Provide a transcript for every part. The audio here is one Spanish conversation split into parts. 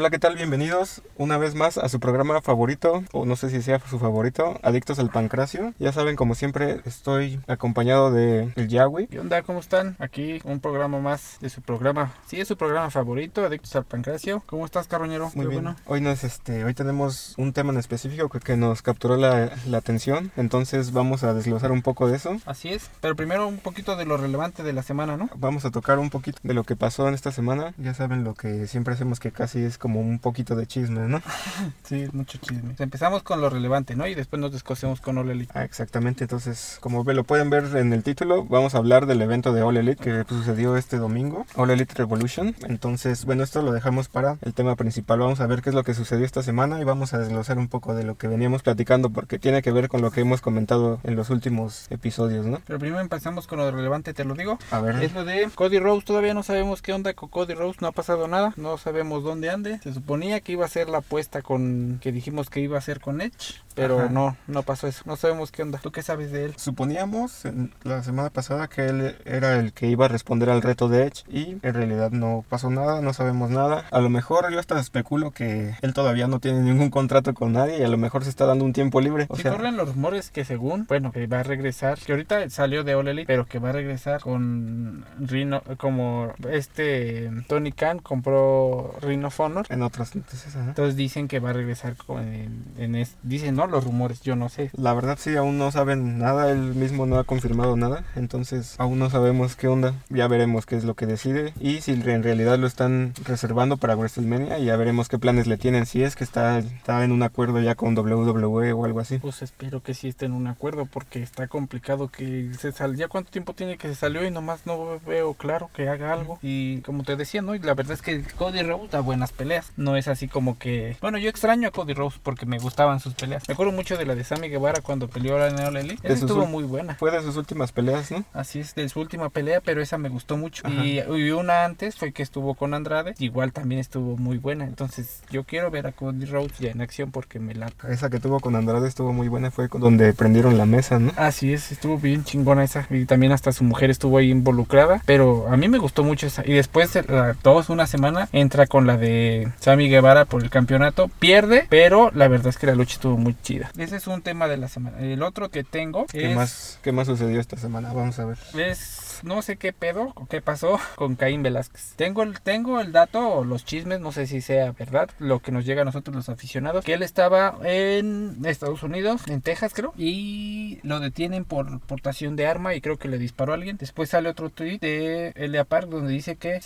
Hola, ¿qué tal? Bienvenidos una vez más a su programa favorito, o no sé si sea su favorito, Adictos al Pancracio. Ya saben, como siempre, estoy acompañado de el Yahweh. ¿Qué onda? ¿Cómo están? Aquí un programa más de su programa. Sí, es su programa favorito, Adictos al Pancracio. ¿Cómo estás, carroñero? Muy bien. Hoy, nos, este, hoy tenemos un tema en específico que, que nos capturó la, la atención, entonces vamos a desglosar un poco de eso. Así es, pero primero un poquito de lo relevante de la semana, ¿no? Vamos a tocar un poquito de lo que pasó en esta semana. Ya saben lo que siempre hacemos que casi es como un poquito de chisme, ¿no? sí, mucho chisme. Empezamos con lo relevante, ¿no? Y después nos descosemos con All Elite. Ah, exactamente. Entonces, como lo pueden ver en el título, vamos a hablar del evento de All Elite que sucedió este domingo, All Elite Revolution. Entonces, bueno, esto lo dejamos para el tema principal. Vamos a ver qué es lo que sucedió esta semana y vamos a desglosar un poco de lo que veníamos platicando porque tiene que ver con lo que hemos comentado en los últimos episodios, ¿no? Pero primero empezamos con lo relevante, te lo digo. A ver. Es lo de Cody Rose. Todavía no sabemos qué onda con Cody Rose. No ha pasado nada. No sabemos dónde ande. Se suponía que iba a ser la apuesta con que dijimos que iba a ser con Edge, pero Ajá. no, no pasó eso. No sabemos qué onda. ¿Tú qué sabes de él? Suponíamos en la semana pasada que él era el que iba a responder al reto de Edge y en realidad no pasó nada, no sabemos nada. A lo mejor yo hasta especulo que él todavía no tiene ningún contrato con nadie y a lo mejor se está dando un tiempo libre. O Si sea, corren los rumores que según, bueno, que va a regresar, que ahorita salió de All Elite, pero que va a regresar con Rhino, como este Tony Khan compró Rhino Honor. en otras noticias, ajá. Entonces dicen que va a regresar con, en, en es- dicen, no, los rumores, yo no sé. La verdad sí, aún no saben nada, él mismo no ha confirmado nada, entonces aún no sabemos qué onda, ya veremos qué es lo que decide y si en realidad lo están reservando para WrestleMania y ya veremos qué planes le tienen, si es que está, está en un acuerdo ya con WWE o algo así. Pues espero que sí esté en un acuerdo porque está complicado que se sal... ¿Ya cuánto tiempo tiene que se salió y nomás no veo claro que haga algo? Y como te decía, ¿no? Y la verdad es que Cody Rhodes da buenas peleas. No es así como que... Bueno, yo extraño a Cody Rhodes porque me gustaban sus peleas. Me acuerdo mucho de la de Sammy Guevara cuando peleó All Elite. De Esa estuvo muy buena. Fue de sus últimas peleas, ¿no? Así es, de su última pelea, pero esa me gustó mucho. Y, y una antes fue que estuvo con Andrade. Igual también estuvo muy buena. Entonces yo quiero ver a Cody Rhodes ya en acción porque me lata. Esa que tuvo con Andrade estuvo muy buena, fue donde prendieron la mesa, ¿no? Así es, estuvo bien chingona esa. Y también hasta su mujer estuvo ahí involucrada. Pero a mí me gustó mucho esa. Y después, eh, la- dos, una semana, entra con la de Sammy Guevara por el campeonato. Pierde, pero la verdad es que la lucha estuvo muy chida. Ese es un tema de la semana. El otro que tengo ¿Qué es, más, ¿Qué más sucedió esta semana? Vamos a ver. es no sé qué pedo qué pasó con Caín Velázquez. Tengo el, tengo el dato o los chismes, no sé si sea verdad, lo que nos llega a nosotros los aficionados, que él estaba en Estados Unidos, en Texas creo, y lo detienen por portación de arma y creo que le disparó a alguien. Después sale otro tweet de Elia Park donde dice que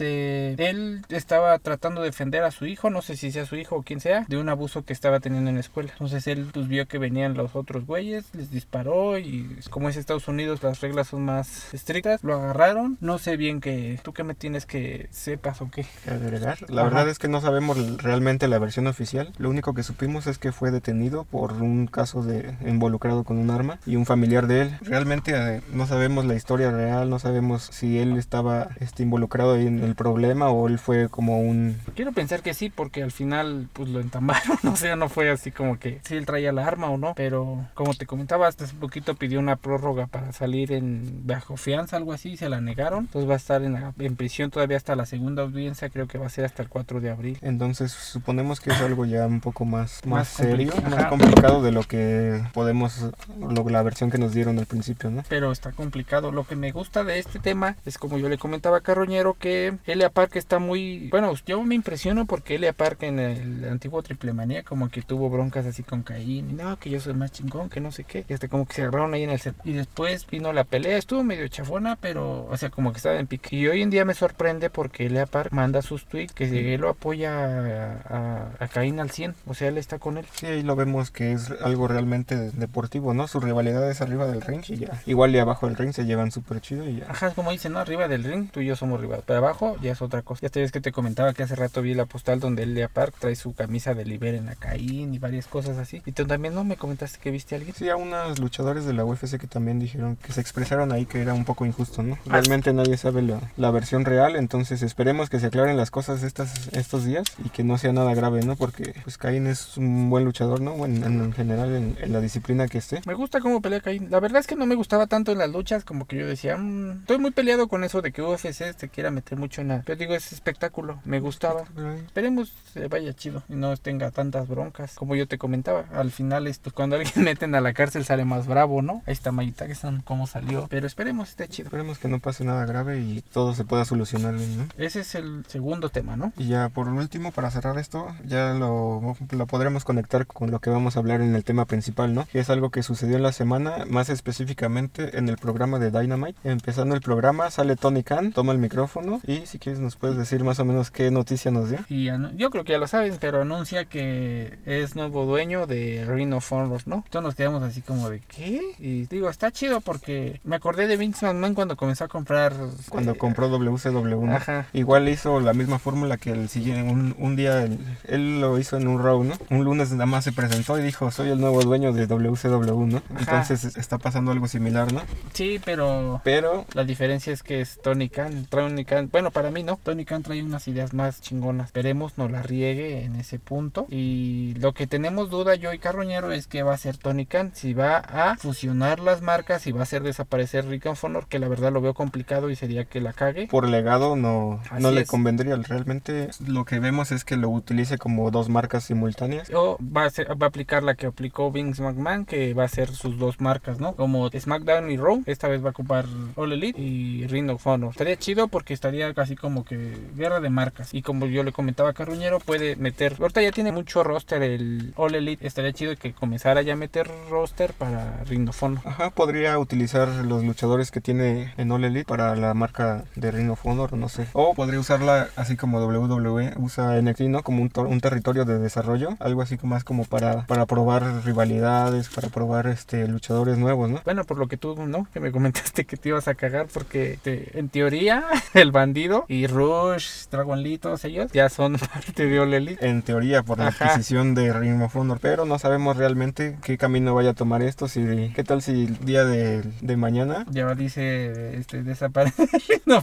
él estaba tratando de defender a su hijo, no sé si sea su hijo o quien sea, de un abuso que estaba teniendo en la escuela. Entonces él pues vio que venían los otros güeyes, les disparó y como es Estados Unidos las reglas son más estrictas, lo agarraron. No sé bien que tú que me tienes que sepas o qué. ¿Qué agregar? La Ajá. verdad es que no sabemos realmente la versión oficial. Lo único que supimos es que fue detenido por un caso de involucrado con un arma y un familiar de él. Realmente eh, no sabemos la historia real, no sabemos si él estaba este, involucrado en el problema o él fue como un... Quiero pensar que sí, porque al final pues lo entambaron, o sea, no fue así como que si él traía la arma o no, pero como te comentaba, hasta hace poquito pidió una prórroga para salir en bajo fianza, algo así, y se la negaron, entonces va a estar en, la- en prisión todavía hasta la segunda audiencia, creo que va a ser hasta el 4 de abril. Entonces suponemos que es algo ya un poco más, más, Más serio, complicado. más complicado de lo que podemos, lo- la versión que nos dieron al principio, ¿no? pero está complicado. Lo que me gusta de este tema es como yo le comentaba a Carroñero que Elia Park está muy, bueno, yo me impresiono porque Elia Park en el antiguo Triple Manía como que tuvo broncas así con Caín, y no, que yo soy más chingón, que no sé qué, y hasta como que se agarraron ahí en el set. Y después vino la pelea, estuvo medio chafona, pero o sea, como que estaba en pique. Y hoy en día me sorprende porque Elia Park manda sus tweets que él lo apoya a, a, a Caín al 100, o sea, él está con él. Sí, ahí lo vemos que es algo realmente de- deportivo, ¿no? Su rivalidad es arriba del ring y ya. Igual y abajo del ring se llevan súper chido y ya. Ajá, es como dicen, ¿no? Arriba del ring, tú y yo somos rivales. Pero abajo ya es otra cosa. Ya te ves que te comentaba que hace rato vi la postal donde Elia Park trae su camisa de Liberen a Caín y varias cosas así. Y tú también, ¿no? Me comentaste que viste a alguien. Sí, a unos luchadores de la UFC que también dijeron que se expresaron ahí que era un poco injusto, ¿no? Realmente nadie sabe la, la versión real, entonces esperemos que se aclaren las cosas estas, estos días y que no sea nada grave, ¿no? Porque pues Caín es un buen luchador, ¿no? En, en, en general, en, en, la disciplina que esté. Me gusta cómo pelea Caín. La verdad es que no me gustaba tanto en las luchas, como que yo decía, mmm, estoy muy peleado con eso de que UFC se quiera meter mucho en la... Pero digo, es espectáculo, me gustaba. Esperemos se vaya chido y no tenga tantas broncas. Como yo te comentaba, al final esto, cuando alguien meten a la cárcel sale más bravo, ¿no? Ahí está Mayita que son cómo salió. Pero esperemos esté chido. Esperemos que no pase nada grave y todo se pueda solucionar bien, ¿no? Ese es el segundo tema, ¿no? Y ya por último, para cerrar esto, ya lo, lo podremos conectar con lo que vamos a hablar en el tema principal, ¿no? Que es algo que sucedió en la semana, más específicamente en el programa de Dynamite. Empezando el programa, sale Tony Khan, toma el micrófono y si quieres nos puedes decir más o menos qué noticia nos dio. Y yo creo que ya lo saben, pero anuncia que es nuevo dueño de Ring of Honor, ¿no? Todos nos quedamos así como de ¿qué? Y digo, está chido porque me acordé de Vince McMahon cuando comenzó a comprar... Cuando eh, compró WCW, ¿no? Ajá. Igual hizo la misma fórmula que el siguiente, un, un día él, él, lo hizo en un row, ¿no? Un lunes nada más se presentó y dijo, soy el nuevo dueño de WCW, ¿no? Ajá. Entonces está pasando algo similar, ¿no? Sí, pero... Pero... La diferencia es que es Tony Khan. Tony Khan, bueno, para mí no. Tony Khan trae unas ideas más chingonas. Esperemos no la riegue en ese punto. Y lo que tenemos duda yo y Carroñero es que va a ser Tony Khan. Si va a fusionar las marcas y va a hacer desaparecer Rick of Honor, que la verdad lo veo complicado y sería que la cague. Por legado no, no le convendría. Realmente lo que vemos es que lo utilice como dos marcas simultáneas. O va a, ser, va a aplicar la que aplicó Vince McMahon, que va a ser sus dos marcas, ¿no? Como SmackDown y Raw. Esta vez va a ocupar All Elite y Ring of Honor. Estaría chido porque estaría casi como que guerra de marcas. Y como yo le comentaba a Carruñero, puede meter. Ahorita ya tiene mucho roster el All Elite. Estaría chido que comenzara ya a meter roster para Ring of Honor. Ajá, podría utilizar los luchadores que tiene en All Elite para la marca de Ring of Honor, no sé. O podría usarla así como WWE usa NXT, ¿no? Como un, un territorio de desarrollo. Algo así como más como para, para probar rivalidades, para probar este luchadores nuevos, ¿no? Bueno, por lo que tú, ¿no? Que me comentaste que te ibas a cagar porque te, en teoría el bandido y Rush, Dragon Lee, todos ellos ya son parte de All Elite. En teoría, por la Ajá. adquisición de Ring of Honor, pero no sabemos realmente qué camino vaya a tomar esto. Si, ¿Qué tal si el día de, de mañana? Ya dice, este, desaparece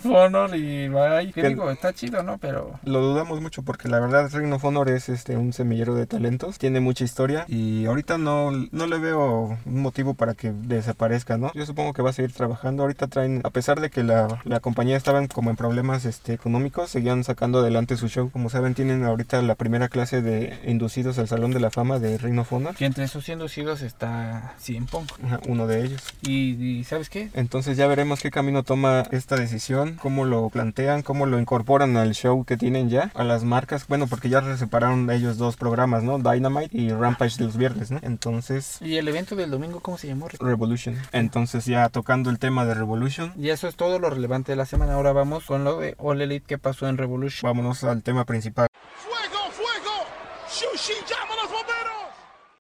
Honor y va ¿Qué digo? Está chido, ¿no? Pero... Lo dudamos mucho porque la verdad Ring of Honor es este, un semillero de talentos, tiene mucha historia y ahorita no, no le veo un motivo para que desaparezca, ¿no? Yo supongo que va a seguir trabajando. Ahorita traen, a pesar de que la, la compañía estaban como en problemas este, económicos, seguían sacando adelante su show. Como saben, tienen ahorita la primera clase de inducidos al Salón de la Fama de Ring of Honor. Que entre esos inducidos está CM Punk. Ajá, uno de ellos. ¿Y, ¿Y, sabes qué? Entonces ya veremos qué camino toma esta decisión, cómo lo plantean, cómo lo incorporan al show que tienen ya, a las marcas. Bueno, porque ya se separaron ellos dos programas, ¿no? Dynamite y Rampage de los viernes, ¿no? Entonces... ¿Y el evento del domingo cómo se llamó? Revolution. Entonces ya tocando el tema de Revolution. Y eso es todo lo relevante de la semana. Ahora vamos con lo de All Elite que pasó en Revolution. Vámonos al tema principal. ¡Fuego, fuego! ¡Shushi, llama a los bomberos!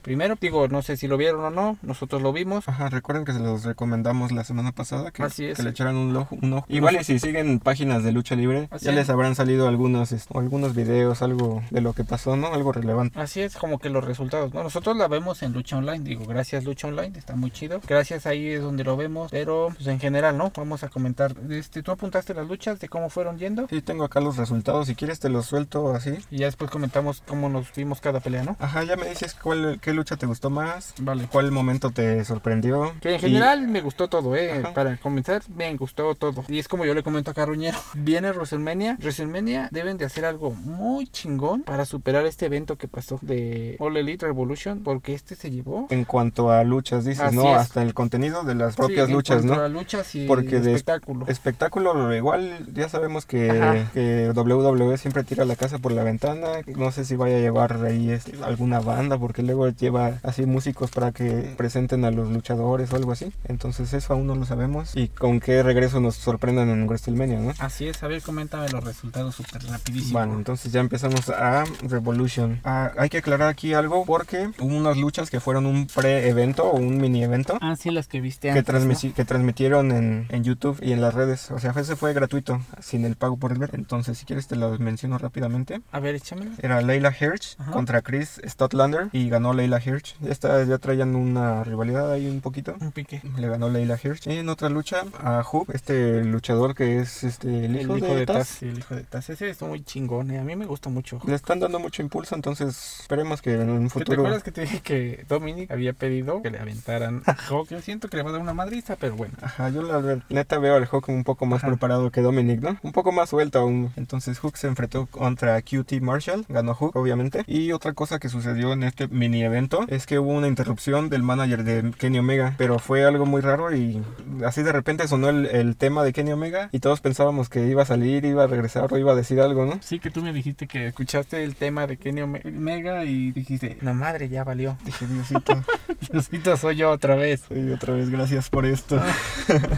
Primero, digo, no sé si lo vieron o no, nosotros lo vimos. Ajá, recuerden que se los recomendamos la semana pasada, que, Así es. que le echaran un ojo. Un ojo. Igual y si siguen páginas de lucha libre, Así ya es. les habrán salido algunos, algunos videos, algo de lo que pasó, ¿no? Algo relevante. Así es como que los resultados, ¿no? Nosotros la vemos en Lucha Online, digo, gracias Lucha Online, está muy chido. Gracias ahí es donde lo vemos, pero pues en general, ¿no? Vamos a comentar. Este, ¿Tú apuntaste las luchas de cómo fueron yendo? Sí, tengo acá los resultados, si quieres te los suelto así. Y ya después comentamos cómo nos vimos cada pelea, ¿no? Ajá, ya me dices cuál, qué lucha te gustó más, Vale. cuál momento te sorprendió. Que en Y- general me gustó todo, eh. Ajá. Para comenzar, me gustó todo. Y es como yo le comento a Carruñero. Viene WrestleMania. WrestleMania deben de hacer algo muy chingón para superar este evento que pasó de All Elite Revolution. Porque este se llevó. En cuanto a luchas, dices, Así ¿no? es. Hasta el contenido de las propias Sí, en luchas, cuanto ¿no? a luchas y Porque de- espectáculo. Espectáculo, igual ya sabemos que, que WWE siempre tira la casa por la ventana. No sé si vaya a llevar ahí este, alguna banda, porque luego lleva así músicos para que presenten a los luchadores o algo así. Entonces, eso aún no lo sabemos. Y con qué regreso nos sorprendan en WrestleMania, ¿no? Así es, a ver, coméntame los resultados súper rapidísimo. Bueno, entonces ya empezamos a Revolution. Ah, hay que aclarar aquí algo porque hubo unas luchas que fueron un pre-evento o un mini-evento. Ah, sí, las que viste que, antes, transmisi- que transmitieron en, en YouTube y en las redes. O sea, ese fue gratuito, sin el pago por el ver. Entonces, si quieres, te los menciono rápidamente. A ver, échamelo. Era Leila Hirsch Ajá. contra Chris Stotlander y ganó Leila Leila Hirsch. Esta ya traían una rivalidad ahí un poquito. Un pique. Le ganó Leila Hirsch. Y en otra lucha a Hook, este luchador que es este el hijo, de, Taz. Sí, el hijo de Taz. Ese es muy chingón. eh. A mí me gusta mucho. Le están dando mucho impulso, entonces esperemos que en un ¿Te futuro... acuerdas que te dije que Dominic había pedido que le aventaran a Hawk? Yo siento que le va a dar una madriza, pero bueno. Ajá, yo la neta veo al Hook un poco más Ajá. preparado que Dominic, ¿no? Un poco más suelto aún. Entonces Hook se enfrentó contra QT Marshall, ganó Hook, obviamente. Y otra cosa que sucedió en este mini evento es que hubo una interrupción del manager de Kenny Omega, pero fue algo muy raro y así de repente sonó el, el tema de Kenny Omega y todos pensábamos que iba a salir, iba a regresar o iba a decir algo, ¿no? Sí, que tú me dijiste que escuchaste el tema de Kenny Ome- Omega y dijiste, la madre ya valió. Dije, Diosito, Diosito soy yo otra vez. y otra vez gracias por esto.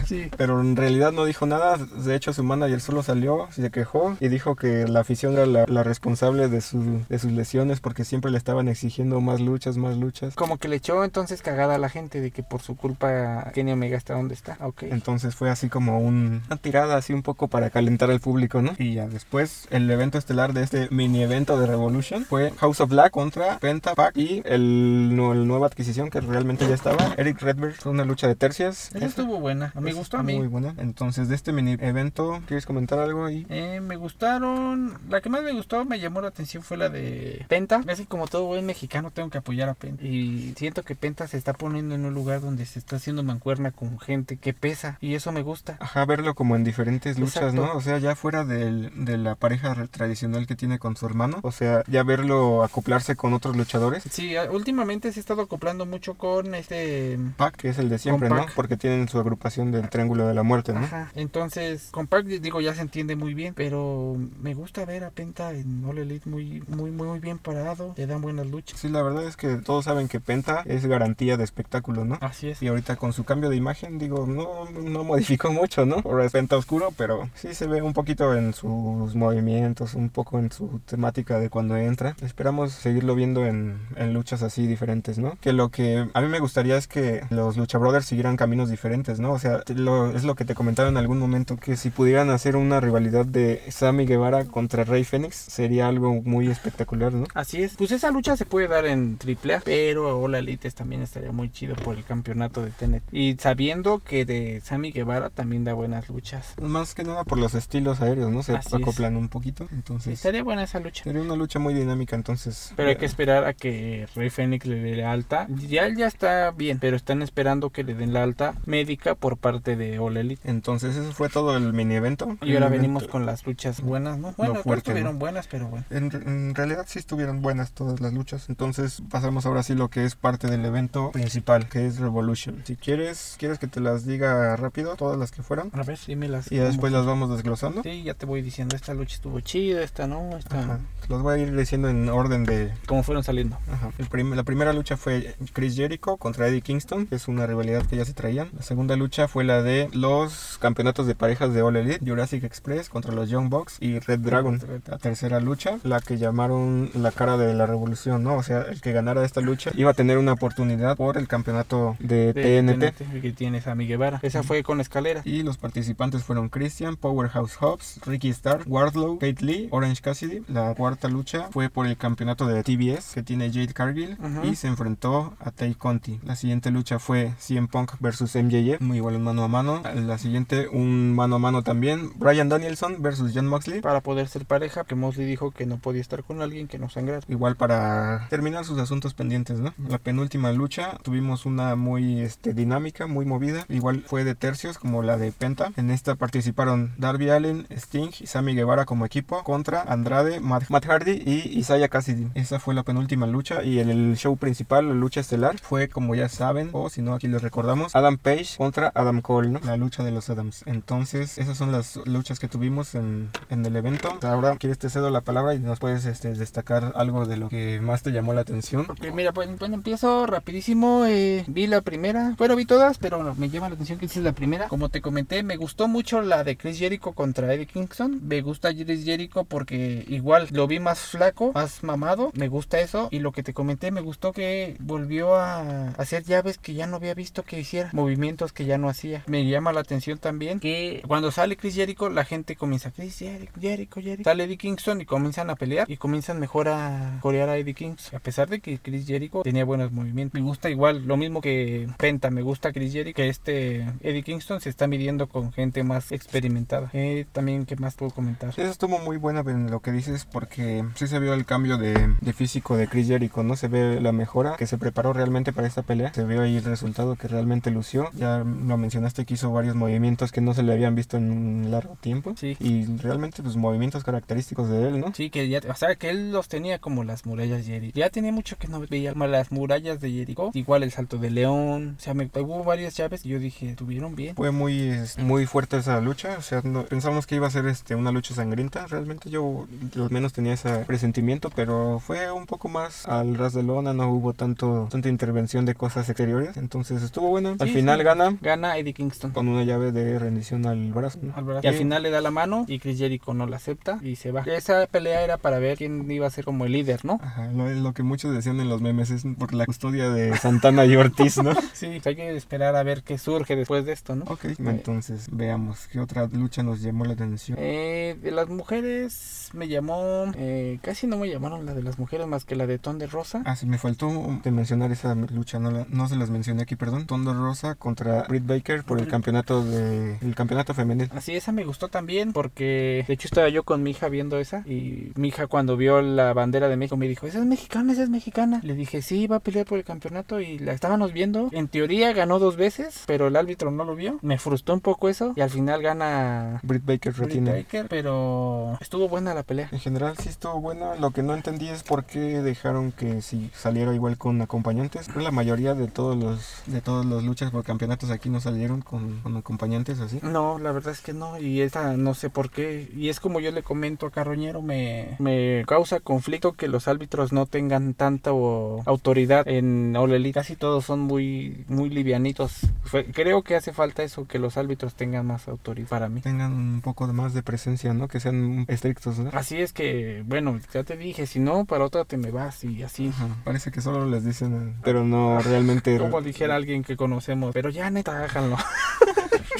Sí. Pero en realidad no dijo nada. De hecho, su manager solo salió, se quejó y dijo que la afición era la, la responsable de, su- de sus lesiones porque siempre le estaban exigiendo más luchas, más luchas. Como que le echó entonces cagada a la gente de que por su culpa Kenny Omega está donde está. Ok. Entonces fue así como un- una tirada así un poco para calentar al público, ¿no? Y ya después el evento estelar de este mini evento de Revolution fue House of Black contra Penta, Pac y el, no- el nueva adquisición que realmente ya estaba, Eric Redberg. Fue una lucha de tercias. Esa estuvo buena. Me Esa gustó a mí. Muy buena. Entonces de este mini evento, ¿quieres comentar algo ahí? Eh, me gustaron. La que más me gustó, me llamó la atención fue la de Penta. Así como todo buen mexicano, tengo que apoyar a Penta. Y siento que Penta se está poniendo en un lugar donde se está haciendo mancuerna con gente que pesa. Y eso me gusta. Ajá, verlo como en diferentes luchas, Exacto. ¿no? O sea, ya fuera del- de la pareja re- tradicional que tiene con su hermano. O sea, ya verlo acoplarse con otros luchadores. Sí, últimamente se ha estado acoplando mucho con este. Pac, que es el de siempre, ¿no? Porque tienen su agrupación del Triángulo de la Muerte, ¿no? Ajá. Entonces, con Pac, digo, ya se entiende muy bien. Pero me gusta ver a Penta en All Elite muy, muy, muy, muy bien parado. Le dan buenas luchas. Sí, la verdad es que todos saben que Penta es garantía de espectáculo, ¿no? Así es. Y ahorita con su cambio de imagen, digo, no, no modificó mucho, ¿no? Ahora es Penta oscuro, pero sí se ve un poquito en sus movimientos, un poco en su temática de cuando entra. Esperamos seguirlo viendo en, en luchas así diferentes, ¿no? Que lo que a mí me gustaría es que los Lucha Brothers siguieran caminos diferentes, ¿no? O sea, lo- es lo que te comentaba en algún momento, que si pudieran hacer una rivalidad de Sammy Guevara contra Rey Fénix, sería algo muy espectacular, ¿no? Así es. Pues esa lucha se puede dar en AAA, pero All Elite también estaría muy chido por el campeonato de TNT. Y sabiendo que de Sammy Guevara también da buenas luchas. Más que nada por los estilos aéreos, ¿no? Se Así es. acoplan un poquito, entonces... Estaría buena esa lucha. Sería una lucha muy dinámica, entonces. Pero hay que esperar a que Rey Fénix le dé la alta. Ya él ya está bien, pero están esperando que le den la alta médica por parte de All Elite. Entonces, eso fue todo el mini evento. Y ahora venimos con las luchas buenas, ¿no? Bueno, no fuerte, estuvieron ¿no? buenas, pero bueno. En, en realidad sí estuvieron buenas todas las luchas. Entonces pasamos ahora sí lo que es parte del evento principal, que es Revolution. Si quieres, quieres que te las diga rápido, todas las que fueron. A ver, dímelas. Y ya después las vamos desglosando. Sí, ya te voy diciendo, esta lucha estuvo chida, esta no, esta... Ajá. Los voy a ir diciendo en orden de... Como fueron saliendo. Ajá. El prim- la primera lucha fue Chris Jericho contra Eddie Kingston, que es una rivalidad que ya se traían. La segunda lucha fue la de los campeonatos de parejas de All Elite, Jurassic Express contra los Young Bucks y Red Dragon. La tercera lucha, la que llamaron la cara de la revolución, ¿no? O sea, el que ganara esta lucha iba a tener una oportunidad por el campeonato de, de TNT. TNT, que tienes a Miguel Guevara. Esa fue con escaleras. Y los participantes fueron Christian, Powerhouse Hobbs, Ricky Starr, Wardlow, Kate Lee, Orange Cassidy. La cuarta lucha fue por el campeonato de TBS que tiene Jade Cargill Ujú. y se enfrentó a Tay Conti. La siguiente lucha fue CM Punk versus MJF, muy igual un mano a mano. La siguiente un mano a mano también, Brian Danielson versus John Moxley. Para poder ser pareja, que Mosley dijo que no podía estar con alguien que no sangrara. Igual para terminar sus asuntos pendientes, ¿no? La penúltima lucha tuvimos una muy este, dinámica, muy movida. Igual fue de tercios como la de Penta. En esta participaron Darby Allen, Sting y Sammy Guevara como equipo contra Andrade, Matt, Matt Hardy y Isaiah Cassidy. Esa fue la penúltima lucha y el, el show principal, la lucha estelar, fue como ya saben, o si no aquí les recordamos, Adam Page contra Adam Cole, ¿no? La lucha de los Adams. Entonces, esas son las luchas que tuvimos en, en el evento. Ahora, quieres te cedo la palabra y nos puedes este, destacar algo de lo que más te llamó la atención. Ok, mira, pues bueno, empiezo rapidísimo. eh, vi la primera. Bueno, vi todas, pero me llama la atención que es la primera. Como te comenté, me gustó mucho la de Chris Jericho contra Eddie Kingston. Me gusta Chris Jericho porque igual lo vi más flaco, más mamado. Me gusta eso. Y lo que te comenté, me gustó que volvió a hacer llaves que ya no había visto que hiciera. Movimientos que ya no hacía. Me llama la atención también que cuando sale Chris Jericho, la gente comienza Chris Jericho, Jericho, Jericho. Sale Eddie Kingston y comienzan a pelear y comienzan mejor a corear a Eddie Kingston. A pesar de que Chris Jericho tenía buenos movimientos. Me gusta igual, lo mismo que Penta, me gusta Chris Jericho, que este Eddie Kingston se está midiendo con gente más experimentada. Eh, también, ¿qué más puedo comentar? Eso estuvo muy buena en lo que dices porque sí se vio el cambio de, de físico de Chris Jericho, ¿no? Se ve la mejora, que se preparó realmente para esta pelea. Se vio ahí el resultado que realmente lució. Ya lo mencionaste que hizo varios movimientos que no se le habían visto en un largo tiempo. Sí. Y realmente los movimientos característicos de él, ¿no? Sí, que ya, o sea, que él los tenía como las murallas de Jericho. Ya tenía mucho que no veía más las murallas de Jericho. Igual el salto de león. O sea, me, hubo varias llaves y yo dije, estuvieron bien. Fue muy, muy fuerte esa lucha. O sea, no- pensamos que iba a ser este, una lucha sangrienta. Realmente yo al menos tenía ese presentimiento, pero fue un poco más al ras de lona. No hubo tanto, tanta intervención de cosas exteriores. Entonces estuvo buena. Al Sí, final sí. gana Gana Eddie Kingston. con una llave de rendición al brazo. ¿no? al brazo. Y al final le da la mano y Chris Jericho no la acepta y se va. Esa pelea era para ver quién iba a ser como el líder, ¿no? Ajá, lo, lo que muchos decían en los memes es por la custodia de Santana y Ortiz, ¿no? Sí, hay que esperar a ver qué surge después de esto, ¿no? Ok, entonces veamos qué otra lucha nos llamó la atención. Eh, de las mujeres me llamó, eh, casi no me llamaron la de las mujeres más que la de Ton de Rosa. Ah, sí, me faltó de mencionar esa lucha, no, la- no se las mencioné aquí, perdón. Tondo Rosa contra Britt Baker por el campeonato de el campeonato femenil. Así, esa me gustó también porque de hecho estaba yo con mi hija viendo esa y mi hija cuando vio la bandera de México me dijo, esa es mexicana, esa es mexicana. Le dije, sí, va a pelear por el campeonato y la estábamos viendo. En teoría ganó dos veces, pero el árbitro no lo vio. Me frustró un poco eso y al final gana Britt Baker Britt retiene. Baker, pero estuvo buena la pelea. En general sí estuvo buena. Lo que no entendí es por qué dejaron que si saliera igual con acompañantes. La mayoría de todos los de todas las luchas por campeonatos aquí no salieron con, con acompañantes así. No, la verdad es que no, y esta no sé por qué, y es como yo le comento a Carroñero, me, me causa conflicto que los árbitros no tengan tanta autoridad en Elite, casi todos son muy, muy livianitos, Fue- creo que hace falta eso, que los árbitros tengan más autoridad para mí. Tengan un poco más de presencia, ¿no? Que sean estrictos, ¿no? Así es que, bueno, ya te dije, si no, para otra te me vas y así. Ajá, Parece que solo les dicen, pero no realmente. Como dijera alguien que conocemos, pero ya neta, háganlo.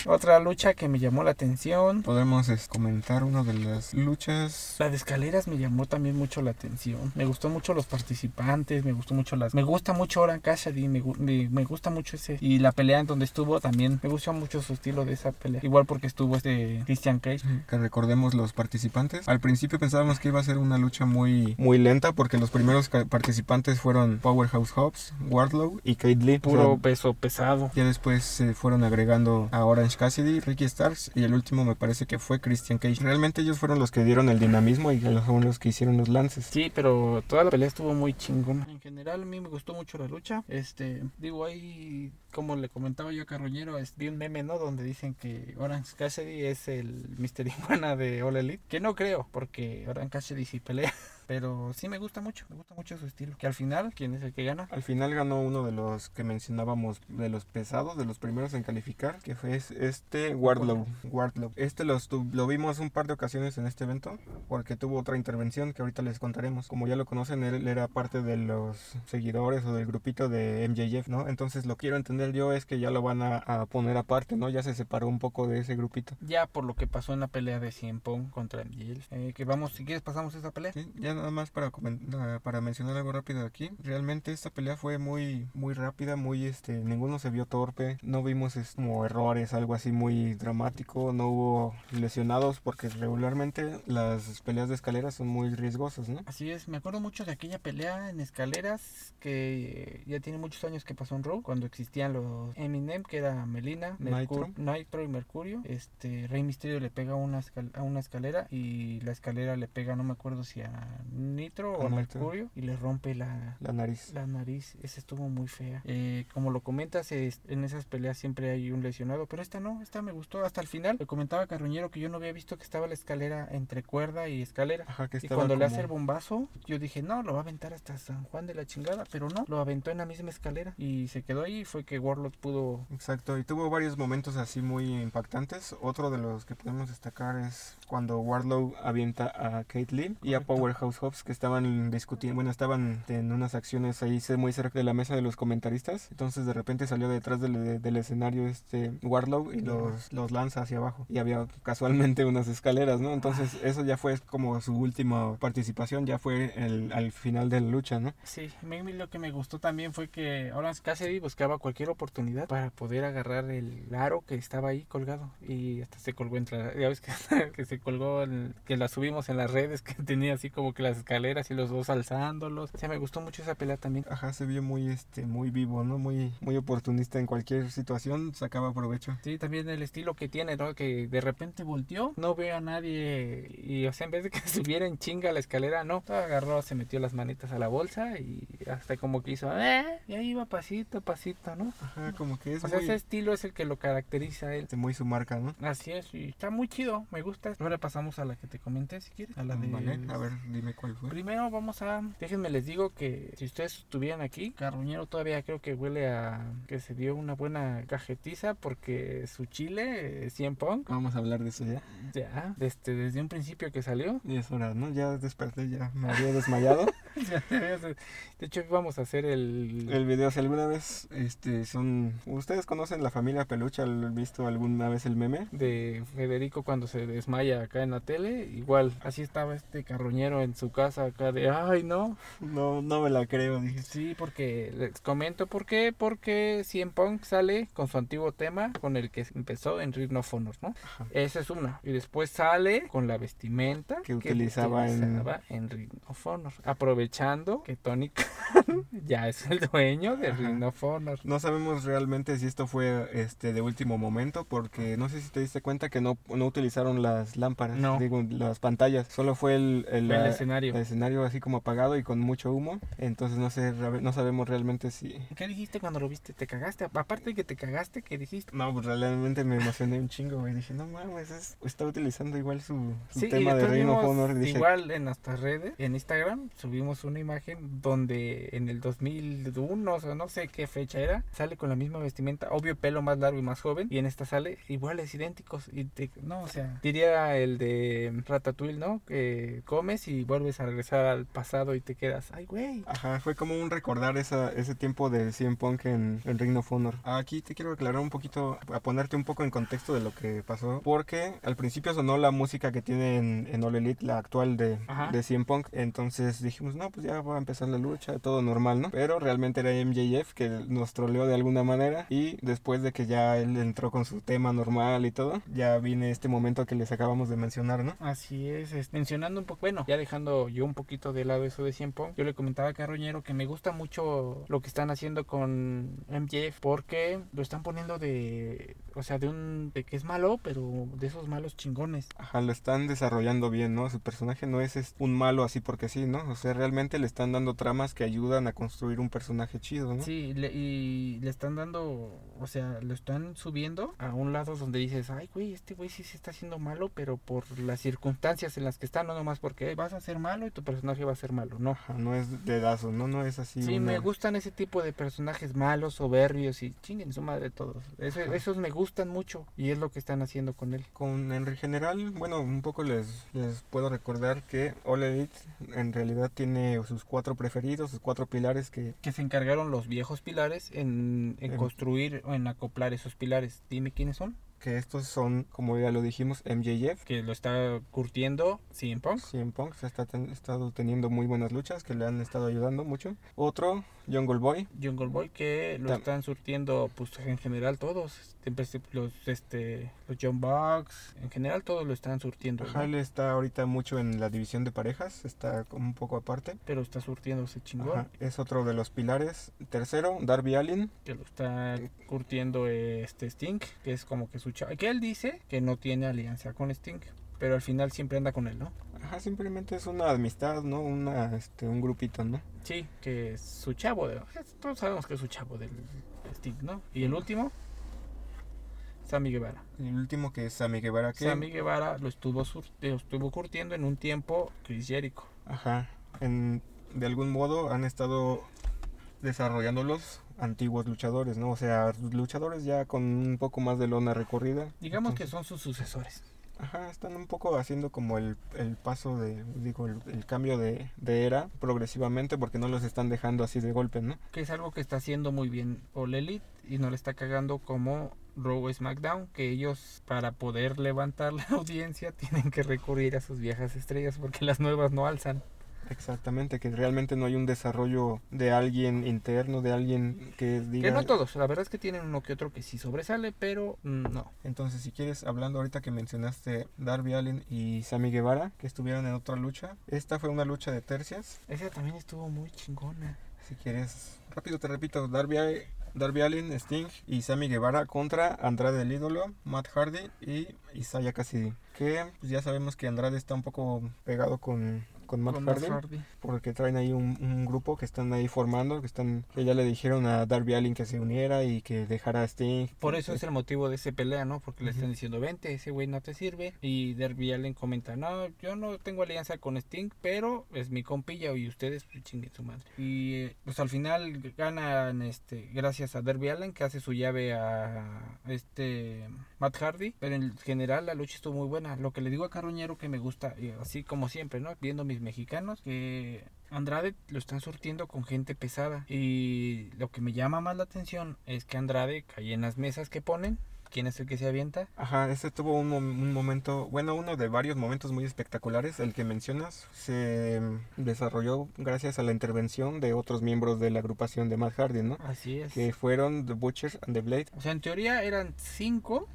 Otra lucha que me llamó la atención. Podemos comentar una de las luchas. La de escaleras me llamó también mucho la atención. Me gustó mucho los participantes, me gustó mucho las... Me gusta mucho Oran Cassidy, me, me, me gusta mucho ese... Y la pelea en donde estuvo también. Me gustó mucho su estilo de esa pelea. Igual porque estuvo este Christian Cage. Que recordemos los participantes. Al principio pensábamos que iba a ser una lucha muy, muy lenta porque los primeros participantes fueron Powerhouse Hobbs, Wardlow y Kate Lee. Puro O sea, peso pesado. ya después se fueron agregando a Orange Cassidy, Ricky Starks y el último me parece que fue Christian Cage. Realmente ellos fueron los que dieron el dinamismo y fueron los que hicieron los lances. Sí, pero toda la pelea estuvo muy chingona. En general a mí me gustó mucho la lucha. Este, digo, ahí como le comentaba yo a Carroñero, es, vi un meme, ¿no? Donde dicen que Orange Cassidy es el Mr. Iguana de All Elite. Que no creo, porque Orange Cassidy sí pelea. Pero sí me gusta mucho, me gusta mucho su estilo. Que al final, ¿quién es el que gana? Al final ganó uno de los que mencionábamos de los pesados, de los primeros en calificar, que fue es- este Wardlow. Wardlow. Este los lo vimos un par de ocasiones en este evento, porque tuvo otra intervención que ahorita les contaremos. Como ya lo conocen, él era parte de los seguidores o del grupito de MJF, ¿no? Entonces lo quiero entender yo es que ya lo van a, a poner aparte, ¿no? Ya se separó un poco de ese grupito. Ya por lo que pasó en la pelea de Cien Pong contra MJF. Eh, que vamos, si quieres pasamos esa pelea. Sí, ya nada más para, ah, para mencionar algo rápido aquí. Realmente esta pelea fue muy, muy rápida, muy este, ninguno se vio torpe, no vimos es, como errores, algo así muy dramático, no hubo lesionados porque regularmente las peleas de escaleras son muy riesgosas, ¿no? Así es, me acuerdo mucho de aquella pelea en escaleras que ya tiene muchos años que pasó en Raw, cuando existían los Eminem, que era Melina, Nitro. Mercur- Nitro y Mercurio. Este Rey Misterio le pega a una, a una escalera y la escalera le pega, no me acuerdo si a Nitro o A. Mercurio y le rompe la, La nariz. la nariz, esa estuvo muy fea. Eh, como lo comentas, es- en esas peleas siempre hay un lesionado, pero esta no, esta me gustó hasta el final. Le comentaba a Carroñero que yo no había visto que estaba la escalera entre cuerda y escalera. Ajá, que Y cuando le hace el bombazo, yo dije, no, lo va a aventar hasta San Juan de la chingada, pero no, lo aventó en la misma escalera y se quedó ahí y fue que Warlock pudo... Exacto, y tuvo varios momentos así muy impactantes. Otro de los que podemos destacar es cuando Wardlow avienta a Kate Lee y a Powerhouse Hobbs que estaban discutiendo, bueno, estaban en unas acciones ahí muy cerca de la mesa de los comentaristas. Entonces de repente salió detrás del, del escenario este Wardlow y los, los lanza hacia abajo. Y había casualmente unas escaleras, ¿no? Entonces eso ya fue como su última participación, ya fue el, al final de la lucha, ¿no? Sí, a mí lo que me gustó también fue que Orange Cassidy buscaba cualquier oportunidad para poder agarrar el aro que estaba ahí colgado y hasta se colgó entre ya ves que, que se colgó que la subimos en las redes que tenía así como que las escaleras y los dos alzándolos. O sea me gustó mucho esa pelea también. Ajá se vio muy este muy vivo no muy muy oportunista en cualquier situación sacaba provecho. Sí también el estilo que tiene no que de repente volteó no ve a nadie y o sea en vez de que subiera en chinga la escalera no agarró se metió las manitas a la bolsa y hasta como que hizo eh y ahí iba pasito pasito no ajá como que es o sea ese estilo es el que lo caracteriza a él. Muy su marca no así es y está muy chido me gusta. Ahora pasamos a la que te comenté si quieres. A la de a ver dime cuál fue. Primero vamos a déjenme les digo que si ustedes estuvieran aquí Carruñero todavía creo que huele a que se dio una buena cajetiza porque su chile 100 eh, Pong vamos a hablar de eso ya. Ya desde, desde un principio que salió. Y es hora no ya desperté ya me había desmayado. De hecho vamos a hacer el el video si alguna vez este son ustedes conocen la familia peluche han visto alguna vez el meme de Federico cuando se desmaya acá en la tele igual así estaba este carroñero en su casa acá de ay no no no me la creo dije. Sí porque les comento por qué porque Cien Punk sale con su antiguo tema con el que empezó en Honor no esa es una. Y después sale con la vestimenta que, utilizaba, en... en Honor aprovechando que Tony ya es el dueño de Ring of Honor no sabemos realmente si esto fue este de último momento porque no sé si te diste cuenta que no, no utilizaron las lámparas, no. digo, las pantallas, solo fue el, el, escenario. El escenario así como apagado y con mucho humo, entonces no sé, no sabemos realmente si... ¿Qué dijiste cuando lo viste? ¿Te cagaste? Aparte de que te cagaste, ¿qué dijiste? No, pues realmente me emocioné un chingo, güey, dije, no mames, es, está utilizando igual su, tema de Reino Honor. Igual en nuestras redes, en Instagram, subimos una imagen donde en el 2001, o no sé qué fecha era, sale con la misma vestimenta, obvio pelo más largo y más joven, y en esta sale iguales, idénticos. Y no, o sea, diría el de Ratatouille, ¿no? Que comes y vuelves a regresar al pasado y te quedas, ay, güey. Ajá, fue como un recordar esa, ese tiempo de CM Punk en, en Ring of Honor. Aquí te quiero aclarar un poquito, a ponerte un poco en contexto de lo que pasó, porque al principio sonó la música que tiene en, en All Elite, la actual de, de CM Punk, entonces dijimos, no, pues ya va a empezar la lucha, todo normal, ¿no? Pero realmente era MJF que nos troleó de alguna manera y después de que ya él entró con su tema normal y todo, ya viene este momento que les acabamos de mencionar, ¿no? Así es, mencionando un poco, bueno, ya dejando yo un poquito de lado eso de Cienpo, yo le comentaba a Carroñero que me gusta mucho lo que están haciendo con MJF porque lo están poniendo de, o sea, de un, de que es malo, pero de esos malos chingones. Ajá, lo están desarrollando bien, ¿no? Su personaje no es, un malo así porque sí, ¿no? O sea, realmente le están dando tramas que ayudan a construir un personaje chido, ¿no? Sí, y le están dando, o sea, lo están subiendo a un lado donde dices, ay, güey, este güey sí se está haciendo malo, pero por las circunstancias en las que está, no nomás porque vas a ser malo y tu personaje va a ser malo, no. no es dedazo, no, no es así. Sí, me gustan ese tipo de personajes malos, soberbios y chinguen su madre todos. esos me gustan mucho y es lo que están haciendo con él. Con en general, bueno, un poco les, les puedo recordar que All Elite en realidad tiene sus cuatro preferidos, sus cuatro pilares que... Que se encargaron los viejos pilares en, en, en construir o en acoplar esos pilares. Dime quiénes son que estos son, como ya lo dijimos, MJF. Que lo está curtiendo CM Punk. CM Punk se está estado teniendo muy buenas luchas que le han estado ayudando mucho. Otro, Jungle Boy. Jungle Boy que lo están surtiendo pues en general todos. Los, este, los John Bucks, en general todos lo están surtiendo. Ajá, está ahorita mucho en la división de parejas, está un poco aparte. Pero está surtiéndose chingón. es otro de los pilares. Tercero, Darby Allin. Que lo está curtiendo este Sting, que es como que su que él dice que no tiene alianza con Sting, pero al final siempre anda con él, ¿no? Ajá, simplemente es una amistad, ¿no? Una, este, un grupito, ¿no? Sí, que es su chavo, de, todos sabemos que es su chavo del Sting, ¿no? Y el último, Sammy Guevara. El último que es Sammy Guevara, ¿qué? Sammy Guevara lo estuvo, lo estuvo curtiendo en un tiempo Chris Jericho. Ajá, en, de algún modo han estado desarrollándolos antiguos luchadores, ¿no? O sea, luchadores ya con un poco más de lona recorrida. Digamos que son sus sucesores. Ajá, están un poco haciendo como el, el paso de, digo, el, cambio de, de era progresivamente porque no los están dejando así de golpe, ¿no? Que es algo que está haciendo muy bien All Elite y no le está cagando como Raw SmackDown, que ellos para poder levantar la audiencia tienen que recurrir a sus viejas estrellas porque las nuevas no alzan. Exactamente, que realmente no hay un desarrollo de alguien interno, de alguien que diga... Que no todos, la verdad es que tienen uno que otro que sí sobresale, pero no. Entonces, si quieres, hablando ahorita que mencionaste Darby Allin y Sammy Guevara, que estuvieron en otra lucha, esta fue una lucha de tercias. Esa también estuvo muy chingona. Si quieres, rápido te repito, Darby, Darby Allin, Sting y Sammy Guevara contra Andrade el ídolo, Matt Hardy y Isaiah Cassidy. Que pues, ya sabemos que Andrade está un poco pegado con, con Matt Con Matt Hardy. Hardy. Porque traen ahí un, un grupo que están ahí formando, que están que ya le dijeron a Darby Allin que se uniera y que dejara a Sting. Por eso es el motivo de ese pelea, ¿no? Porque le están diciendo, vente, ese güey no te sirve. Y Derby Allen comenta, no, yo no tengo alianza con Sting, pero es mi compilla y ustedes pues, chinguen su madre. Y eh, pues al final ganan este gracias a Derby Allen que hace su llave a este Matt Hardy. Pero en general la lucha estuvo muy buena. Lo que le digo a Carroñero que me gusta, así como siempre, ¿no? Viendo mis mexicanos, que Andrade lo están surtiendo con gente pesada. Y lo que me llama más la atención es que Andrade cae en las mesas que ponen. ¿Quién es el que se avienta? Ajá, ese tuvo un, un momento, bueno, uno de varios momentos muy espectaculares. El que mencionas se desarrolló gracias a la intervención de otros miembros de la agrupación de Matt Hardy, ¿no? Así es. Que fueron The Butcher and the Blade. O sea, en teoría eran cinco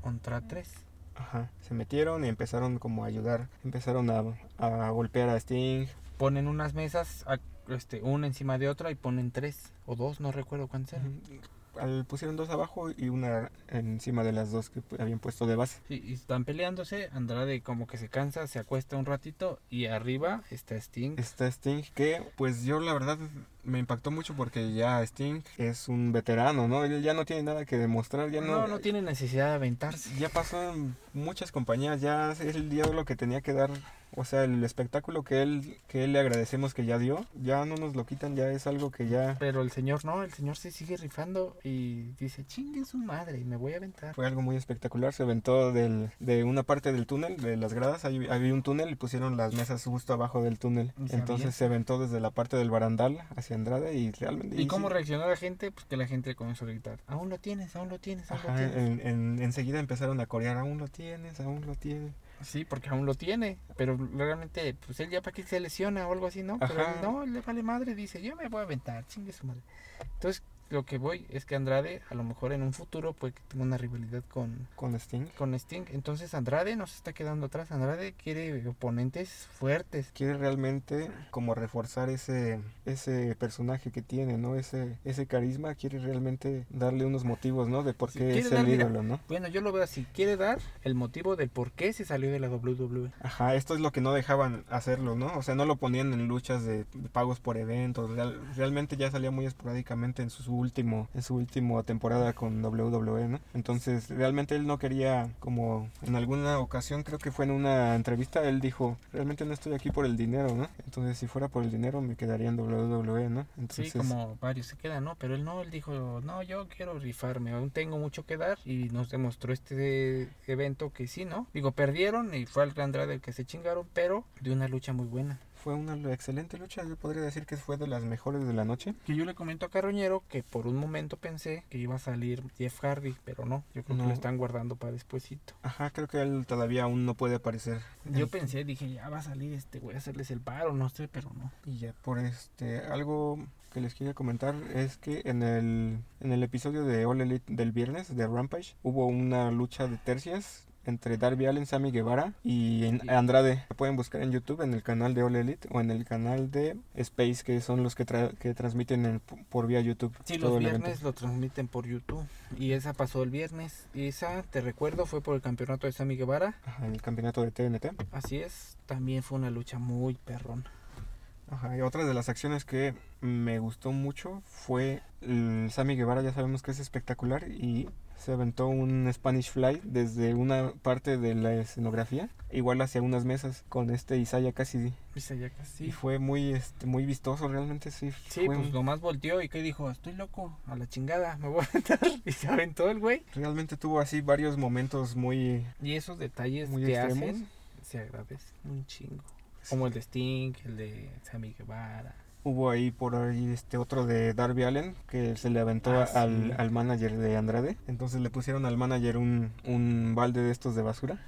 contra tres. Ajá, se metieron y empezaron como a ayudar. Empezaron a, a golpear a Sting. Ponen unas mesas, a- este, una encima de otra y ponen tres o dos, no recuerdo cuántas eran. Al, pusieron dos abajo y una encima de las dos que habían puesto de base. Sí, y están peleándose. Andrade como que se cansa, se acuesta un ratito y arriba está Sting. Está Sting, que pues yo la verdad me impactó mucho porque ya Sting es un veterano, ¿no? Él ya no tiene nada que demostrar, ya no... No, no tiene necesidad de aventarse. Ya pasó en muchas compañías, ya él dio lo que tenía que dar. O sea, el espectáculo que él, que él le agradecemos que ya dio, ya no nos lo quitan, ya es algo que ya Pero el señor no, el señor se sigue rifando y dice, chingue su madre y me voy a aventar. fue algo muy espectacular. Se aventó del, de una parte del túnel, de las gradas, ahí había un túnel y pusieron las mesas justo abajo del túnel. ¿Y se Entonces se aventó desde la parte del barandal hacia Andrade y realmente... ¿Y cómo sí. reaccionó la gente? Pues que la gente comenzó a gritar, aún lo tienes, aún lo tienes, aún lo Ajá, tienes. en, en- enseguida empezaron a corear, aún lo tienes, aún lo tienes. Sí, porque aún lo tiene, pero realmente, pues él ya para que se lesiona o algo así, ¿no? Pero Ajá. no, le vale madre, dice, yo me voy a aventar, chingue su madre. Entonces, lo que voy es que Andrade, a lo mejor en un futuro, puede que tenga una rivalidad con, Con Sting. con Sting. Entonces, Andrade no se está quedando atrás, Andrade quiere oponentes fuertes. quiere realmente como reforzar ese ese personaje que tiene, ¿no? Ese ese carisma, quiere realmente darle unos motivos, ¿no? De por qué es el ídolo, ¿no? Bueno, yo lo veo así, quiere dar el motivo del por qué se salió de la WWE. Ajá, esto es lo que no dejaban hacerlo, ¿no? O sea, no lo ponían en luchas de pagos por eventos, real- realmente ya salía muy esporádicamente en su último en su última temporada con WWE, ¿no? Entonces, realmente él no quería como en alguna ocasión, creo que fue en una entrevista, él dijo, realmente no estoy aquí por el dinero, ¿no? Entonces, si fuera por el dinero me quedaría en WWE, ¿no? Entonces, Sí, como varios se quedan, ¿no? Pero él no, él dijo, no, yo quiero rifarme, aún tengo mucho que dar y nos demostró este evento que sí, ¿no? Digo, perdieron y fue al Andrade el que se chingaron, pero de una lucha muy buena. Fue una excelente lucha, yo podría decir que fue de las mejores de la noche. Que yo le comento a Carroñero que por un momento pensé que iba a salir Jeff Hardy, pero no, yo creo No. que lo están guardando para despuesito. Ajá, creo que él todavía aún no puede aparecer. Yo En- pensé, dije, ya va a salir este güey a hacerles el paro, no sé, pero no. Y ya por este, algo que les quería comentar es que en el, en el episodio de All Elite del viernes de Rampage hubo una lucha de tercias entre Darby Allin, Sammy Guevara y Andrade. Pueden buscar en YouTube en el canal de All Elite o en el canal de Space que son los que, tra- que transmiten en- por vía YouTube. Sí, todo los viernes lo transmiten por YouTube. Y esa pasó el viernes. Y esa, te recuerdo, fue por el campeonato de Sammy Guevara. Ajá, el campeonato de TNT. Así es, también fue una lucha muy perrona. Ajá, y otra de las acciones que me gustó mucho fue el Sammy Guevara, ya sabemos que es espectacular y se aventó un Spanish Fly desde una parte de la escenografía, igual hacia unas mesas con este Isaiah Cassidy. Isaiah Y Cassidy. fue muy este, muy vistoso realmente, sí. Sí, pues un- nomás volteó y que dijo, estoy loco, a la chingada, me voy a aventar. Y se aventó el güey. Realmente tuvo así varios momentos muy, Y esos detalles muy que extremos. se agradecen un chingo. Como el de Sting, el de Sammy Guevara. Hubo ahí por ahí este otro de Darby Allen que se le aventó Ah, al, sí. al manager de Andrade. Entonces le pusieron al manager un, un balde de estos de basura.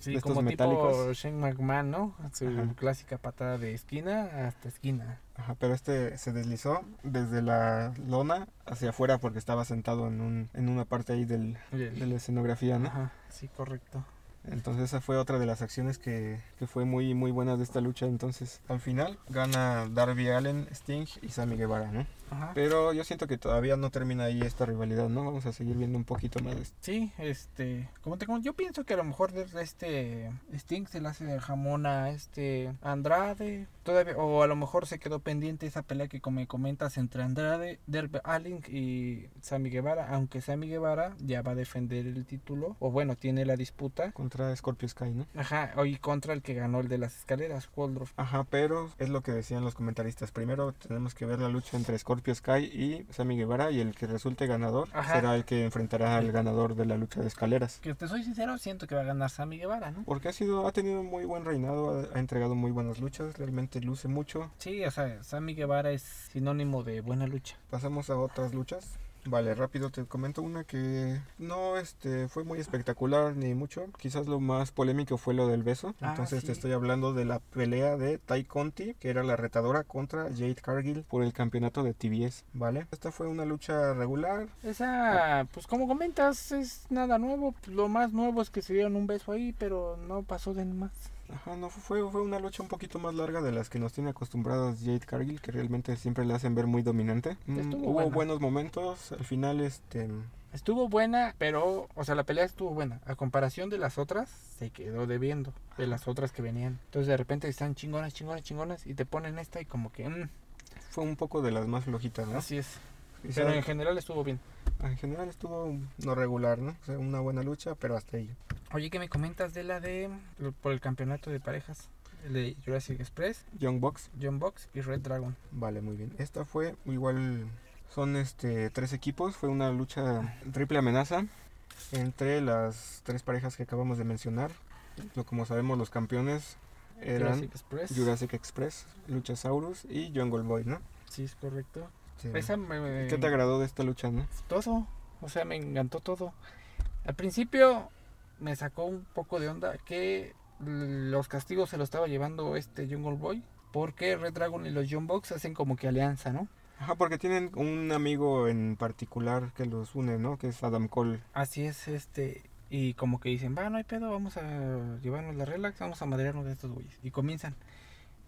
Sí, De estos como tipo metálicos. Shane McMahon, ¿no? Su Ajá. clásica patada de esquina hasta esquina. Ajá, pero este se deslizó desde la lona hacia afuera porque estaba sentado en, un, en una parte ahí Del- de la escenografía, ¿no? Ajá, sí, correcto. Entonces esa fue otra de las acciones que, que fue muy muy buena de esta lucha. Entonces al final gana Darby Allen, Sting y Sammy Guevara, ¿no? Ajá. Pero yo siento que todavía no termina ahí esta rivalidad, ¿no? Vamos a seguir viendo un poquito más de esto. Sí, este, como te yo pienso que a lo mejor este Sting se le hace de jamón a este Andrade, todavía, o a lo mejor se quedó pendiente esa pelea que como me comentas entre Andrade, Derby Allin y Sammy Guevara, aunque Sammy Guevara ya va a defender el título, o bueno, tiene la disputa, Contra Scorpio Sky, ¿no? ajá, hoy contra el que ganó el de las escaleras, Waldorf. Ajá, pero es lo que decían los comentaristas. Primero tenemos que ver la lucha entre Scorpio Sky y Sammy Guevara y el que resulte ganador Ajá. será el que enfrentará al ganador de la lucha de escaleras. Que te soy sincero, siento que va a ganar Sammy Guevara, ¿no? Porque ha sido, ha tenido un muy buen reinado, ha, ha entregado muy buenas luchas, realmente luce mucho. Sí, o sea, Sammy Guevara es sinónimo de buena lucha. Pasamos a otras luchas. Vale, rápido te comento una que no este fue muy espectacular ni mucho. Quizás lo más polémico fue lo del beso. Ah, Entonces sí. te estoy hablando de la pelea de Tai Conti, que era la retadora contra Jade Cargill por el campeonato de TBS, ¿vale? Esta fue una lucha regular. Esa, pues como comentas, es nada nuevo. Lo más nuevo es que se dieron un beso ahí, pero no pasó de más. Ajá, no fue, fue una lucha un poquito más larga de las que nos tiene acostumbrados Jade Cargill, que realmente siempre le hacen ver muy dominante. Mm, hubo buena. buenos momentos, al final este Estuvo buena, pero, o sea, la pelea estuvo buena. A comparación de las otras, se quedó debiendo. De las otras que venían. Entonces de repente están chingonas, chingonas, chingonas. Y te ponen esta y como que, mm, fue un poco de las más flojitas, ¿no? así es. Quizá- Pero en general estuvo bien. En general estuvo no regular, ¿no? O sea, una buena lucha, pero hasta ahí. Oye, ¿qué me comentas de la de, por el campeonato de parejas? El de Jurassic Express, Young Bucks, John Box y Red Dragon. vale, muy bien. Esta fue igual, son este tres equipos, fue una lucha triple amenaza entre las tres parejas que acabamos de mencionar. Como sabemos, los campeones eran Jurassic Express. Jurassic Express, Luchasaurus y Jungle Boy, ¿no? Sí, es correcto. Sí. Esa me- ¿Qué te agradó de esta lucha, no? todo. O sea, me encantó todo. Al principio me sacó un poco de onda que los castigos se los estaba llevando este Jungle Boy. Porque Red Dragon y los John Box hacen como que alianza, ¿no? Ajá, porque tienen un amigo en particular que los une, ¿no? Que es Adam Cole. Así es, este. Y como que dicen, va, no hay pedo, vamos a llevarnos la relax, vamos a madrearnos de estos güeyes. Y comienzan.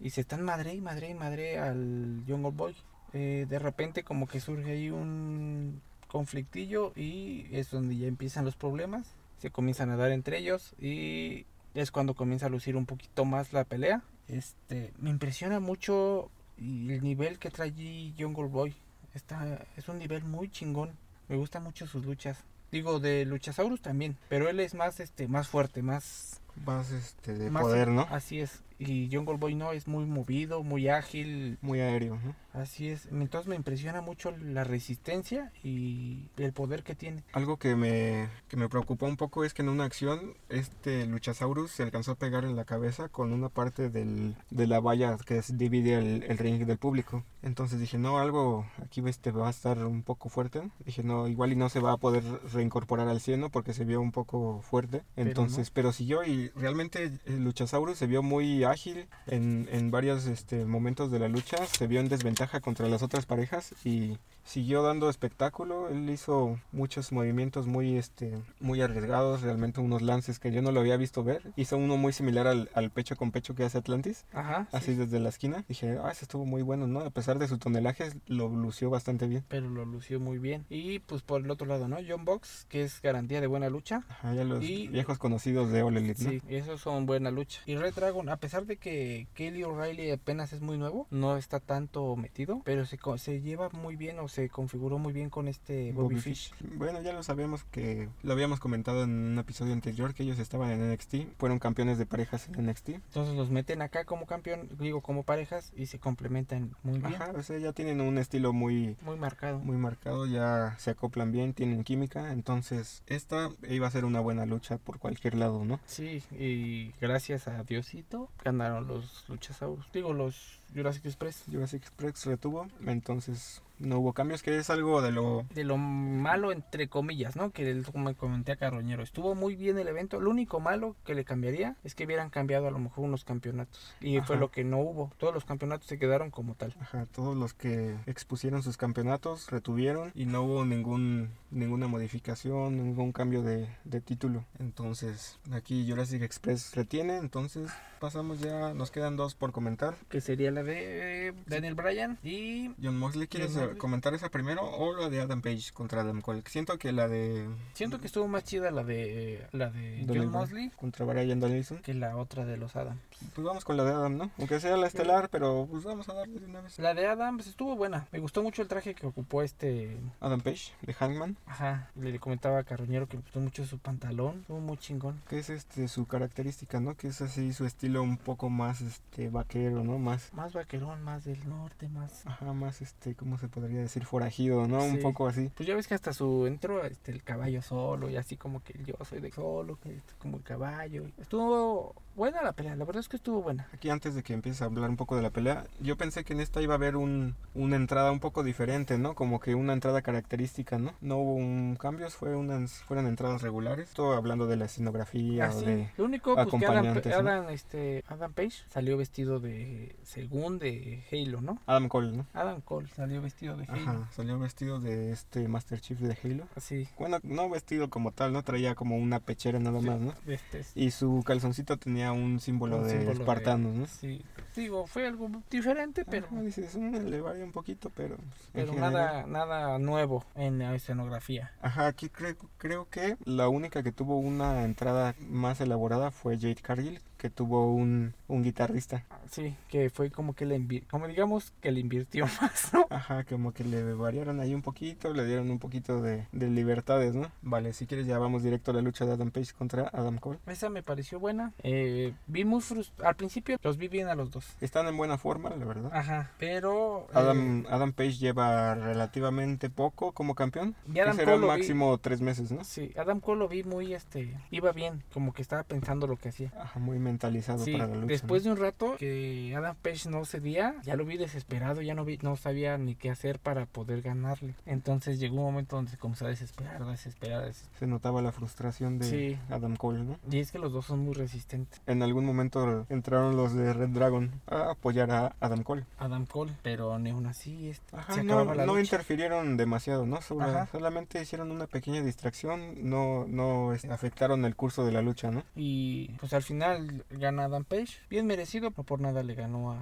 Y se están madre y madre y madre al Jungle Boy. Eh, de repente como que surge ahí un conflictillo y es donde ya empiezan los problemas. Se comienzan a dar entre ellos y es cuando comienza a lucir un poquito más la pelea. Este, me impresiona mucho el nivel que trae Jungle Boy. Está, es un nivel muy chingón. Me gustan mucho sus luchas. Digo, de Luchasaurus también. Pero él es más, este, más fuerte, más... Más este de más poder, ¿no? Así es. Y Jungle Boy no, es muy movido, muy ágil. Muy aéreo, ¿no? Así es. Entonces me impresiona mucho la resistencia y el poder que tiene. Algo que me, que me preocupó un poco es que en una acción este Luchasaurus se alcanzó a pegar en la cabeza con una parte del, de la valla que es- divide el, el ring del público. Entonces dije, no, algo aquí este va a estar un poco fuerte. Dije, no, igual y no se va a poder reincorporar al cielo porque se vio un poco fuerte. Pero Entonces, pero, siguió y realmente el Luchasaurus se vio muy ágil en, en varios este, momentos de la lucha. Se vio en desventaja contra las otras parejas y siguió dando espectáculo. Él hizo muchos movimientos muy, este, muy arriesgados, realmente unos lances que yo no lo había visto ver. Hizo uno muy similar al, al pecho con pecho que hace Atlantis, Ajá. así sí. desde la esquina. Dije, ah, ese estuvo muy bueno, ¿no? A pesar de su tonelaje, lo lució bastante bien. Pero lo lució muy bien. Y pues por el otro lado, ¿no? John Box, que es garantía de buena lucha. Ajá, ya los Y- viejos conocidos de All Elite, ¿no? Sí, Sí, eso son buena lucha. Y Red Dragon, a pesar de que Kelly O'Reilly apenas es muy nuevo, no está tanto metido, pero se, se lleva muy bien o se configuró muy bien con este Bobby, Bobby Fish. Bueno, ya lo sabíamos que lo habíamos comentado en un episodio anterior que ellos estaban en NXT, fueron campeones de parejas en NXT. Entonces los meten acá como campeón, digo como parejas y se complementan muy bien. Ajá, o sea, ya tienen un estilo muy Muy marcado. muy marcado, ya se acoplan bien, tienen química, entonces esta iba a ser una buena lucha por cualquier lado, ¿no? Sí, y gracias a Diosito ganaron los luchasaurus. Digo, los Jurassic Express. Jurassic Express retuvo, entonces no hubo cambios, que es algo de lo De lo malo, entre comillas, ¿no? Que el- como comenté a Carroñero, estuvo muy bien el evento. Lo único malo que le cambiaría es que hubieran cambiado a lo mejor unos campeonatos. Y fue lo que no hubo. Todos los campeonatos se quedaron como tal. Ajá, todos los que expusieron sus campeonatos retuvieron y no hubo ningún ninguna modificación, ningún cambio de, de título. Entonces, aquí Jurassic Express retiene, entonces pasamos ya, nos quedan dos por comentar. Que sería la de Daniel Bryan y... John Moxley, ¿quieres John eh, comentar esa primero o la de Adam Page contra Adam Cole? Siento que la de Siento que estuvo más chida la de la de John Mosley contra Brian Danielson. que la otra de los Adams. Pues vamos con la de Adam, ¿no? Aunque sea la estelar, pero pues vamos a darle de una vez. La de Adams estuvo buena. Me gustó mucho el traje que ocupó este Adam Page, de Hangman, Ajá, le comentaba a Carroñero que me gustó mucho su pantalón, estuvo muy chingón. que es este su característica, ¿no? Que es así su estilo un poco más este vaquero, ¿no? Más Más vaquerón, más del norte, más... ajá, más este, ¿cómo se podría decir? forajido, ¿no? Un poco así. Pues ya ves que hasta su entró este, el caballo solo y así como que yo soy de solo, que es como el caballo. Estuvo buena la pelea, la verdad es que estuvo buena. Aquí antes de que empieces a hablar un poco de la pelea, yo pensé que en esta iba a haber un, una entrada un poco diferente, ¿no? Como que una entrada característica, ¿no? No hubo un cambios, fue unas, fueron entradas regulares. Todo hablando de la escenografía o Así, de... lo único pues que Adam, acompañantes, ¿no? Adam, este, Adam Page salió vestido de según de Halo, ¿no? Adam Cole, ¿no? Adam Cole salió vestido de Halo. Ajá, salió vestido de este Master Chief de Halo. Así. Bueno, no vestido como tal, ¿no? Traía como una pechera nada más, ¿no? Este, es- Y su calzoncito tenía un símbolo Un de símbolo de- espartanos, ¿no? Sí, digo, fue algo diferente, pero, Ajá, dices, "Mm, le varía un poquito, pero... pues, pero general". nada, nada nuevo en la escenografía. Ajá, aquí creo, creo que la única que tuvo una entrada más elaborada fue Jade Cargill, que tuvo un, un guitarrista. Sí, que fue como que le como digamos que le invirtió más, ¿no? Ajá, como que le variaron ahí un poquito, le dieron un poquito de, de libertades, ¿no? Vale, si quieres ya vamos directo a la lucha de Adam Page contra Adam Cole. Esa me pareció buena. Eh, vi muy al principio los vi bien a los dos. Están en buena forma, la verdad. Ajá, pero eh, Adam, Adam Page lleva relativamente poco como campeón. Y Adam Cole lo vi- máximo tres meses, ¿no? sí, Adam Cole lo vi muy este iba bien, como que estaba pensando lo que hacía. Ajá, muy mentalizado Sí, para la lucha. después ¿no? de un rato que Adam Page no cedía, ya lo vi desesperado, ya no vi, no sabía ni qué hacer para poder ganarle. Entonces llegó un momento donde se comenzó a desesperar, a desesperar, a desesperar. Se notaba la frustración de Sí. Adam Cole, ¿no? Y es que los dos son muy resistentes. En algún momento entraron los de Red Dragon a apoyar a Adam Cole. Adam Cole, pero ni aún así este, Ajá, se no, la no interfirieron demasiado, ¿no? Sobre- solamente hicieron una pequeña distracción, no, no este, afectaron el curso de la lucha, ¿no? Y pues al final gana Adam Page, bien merecido, no por nada le ganó a...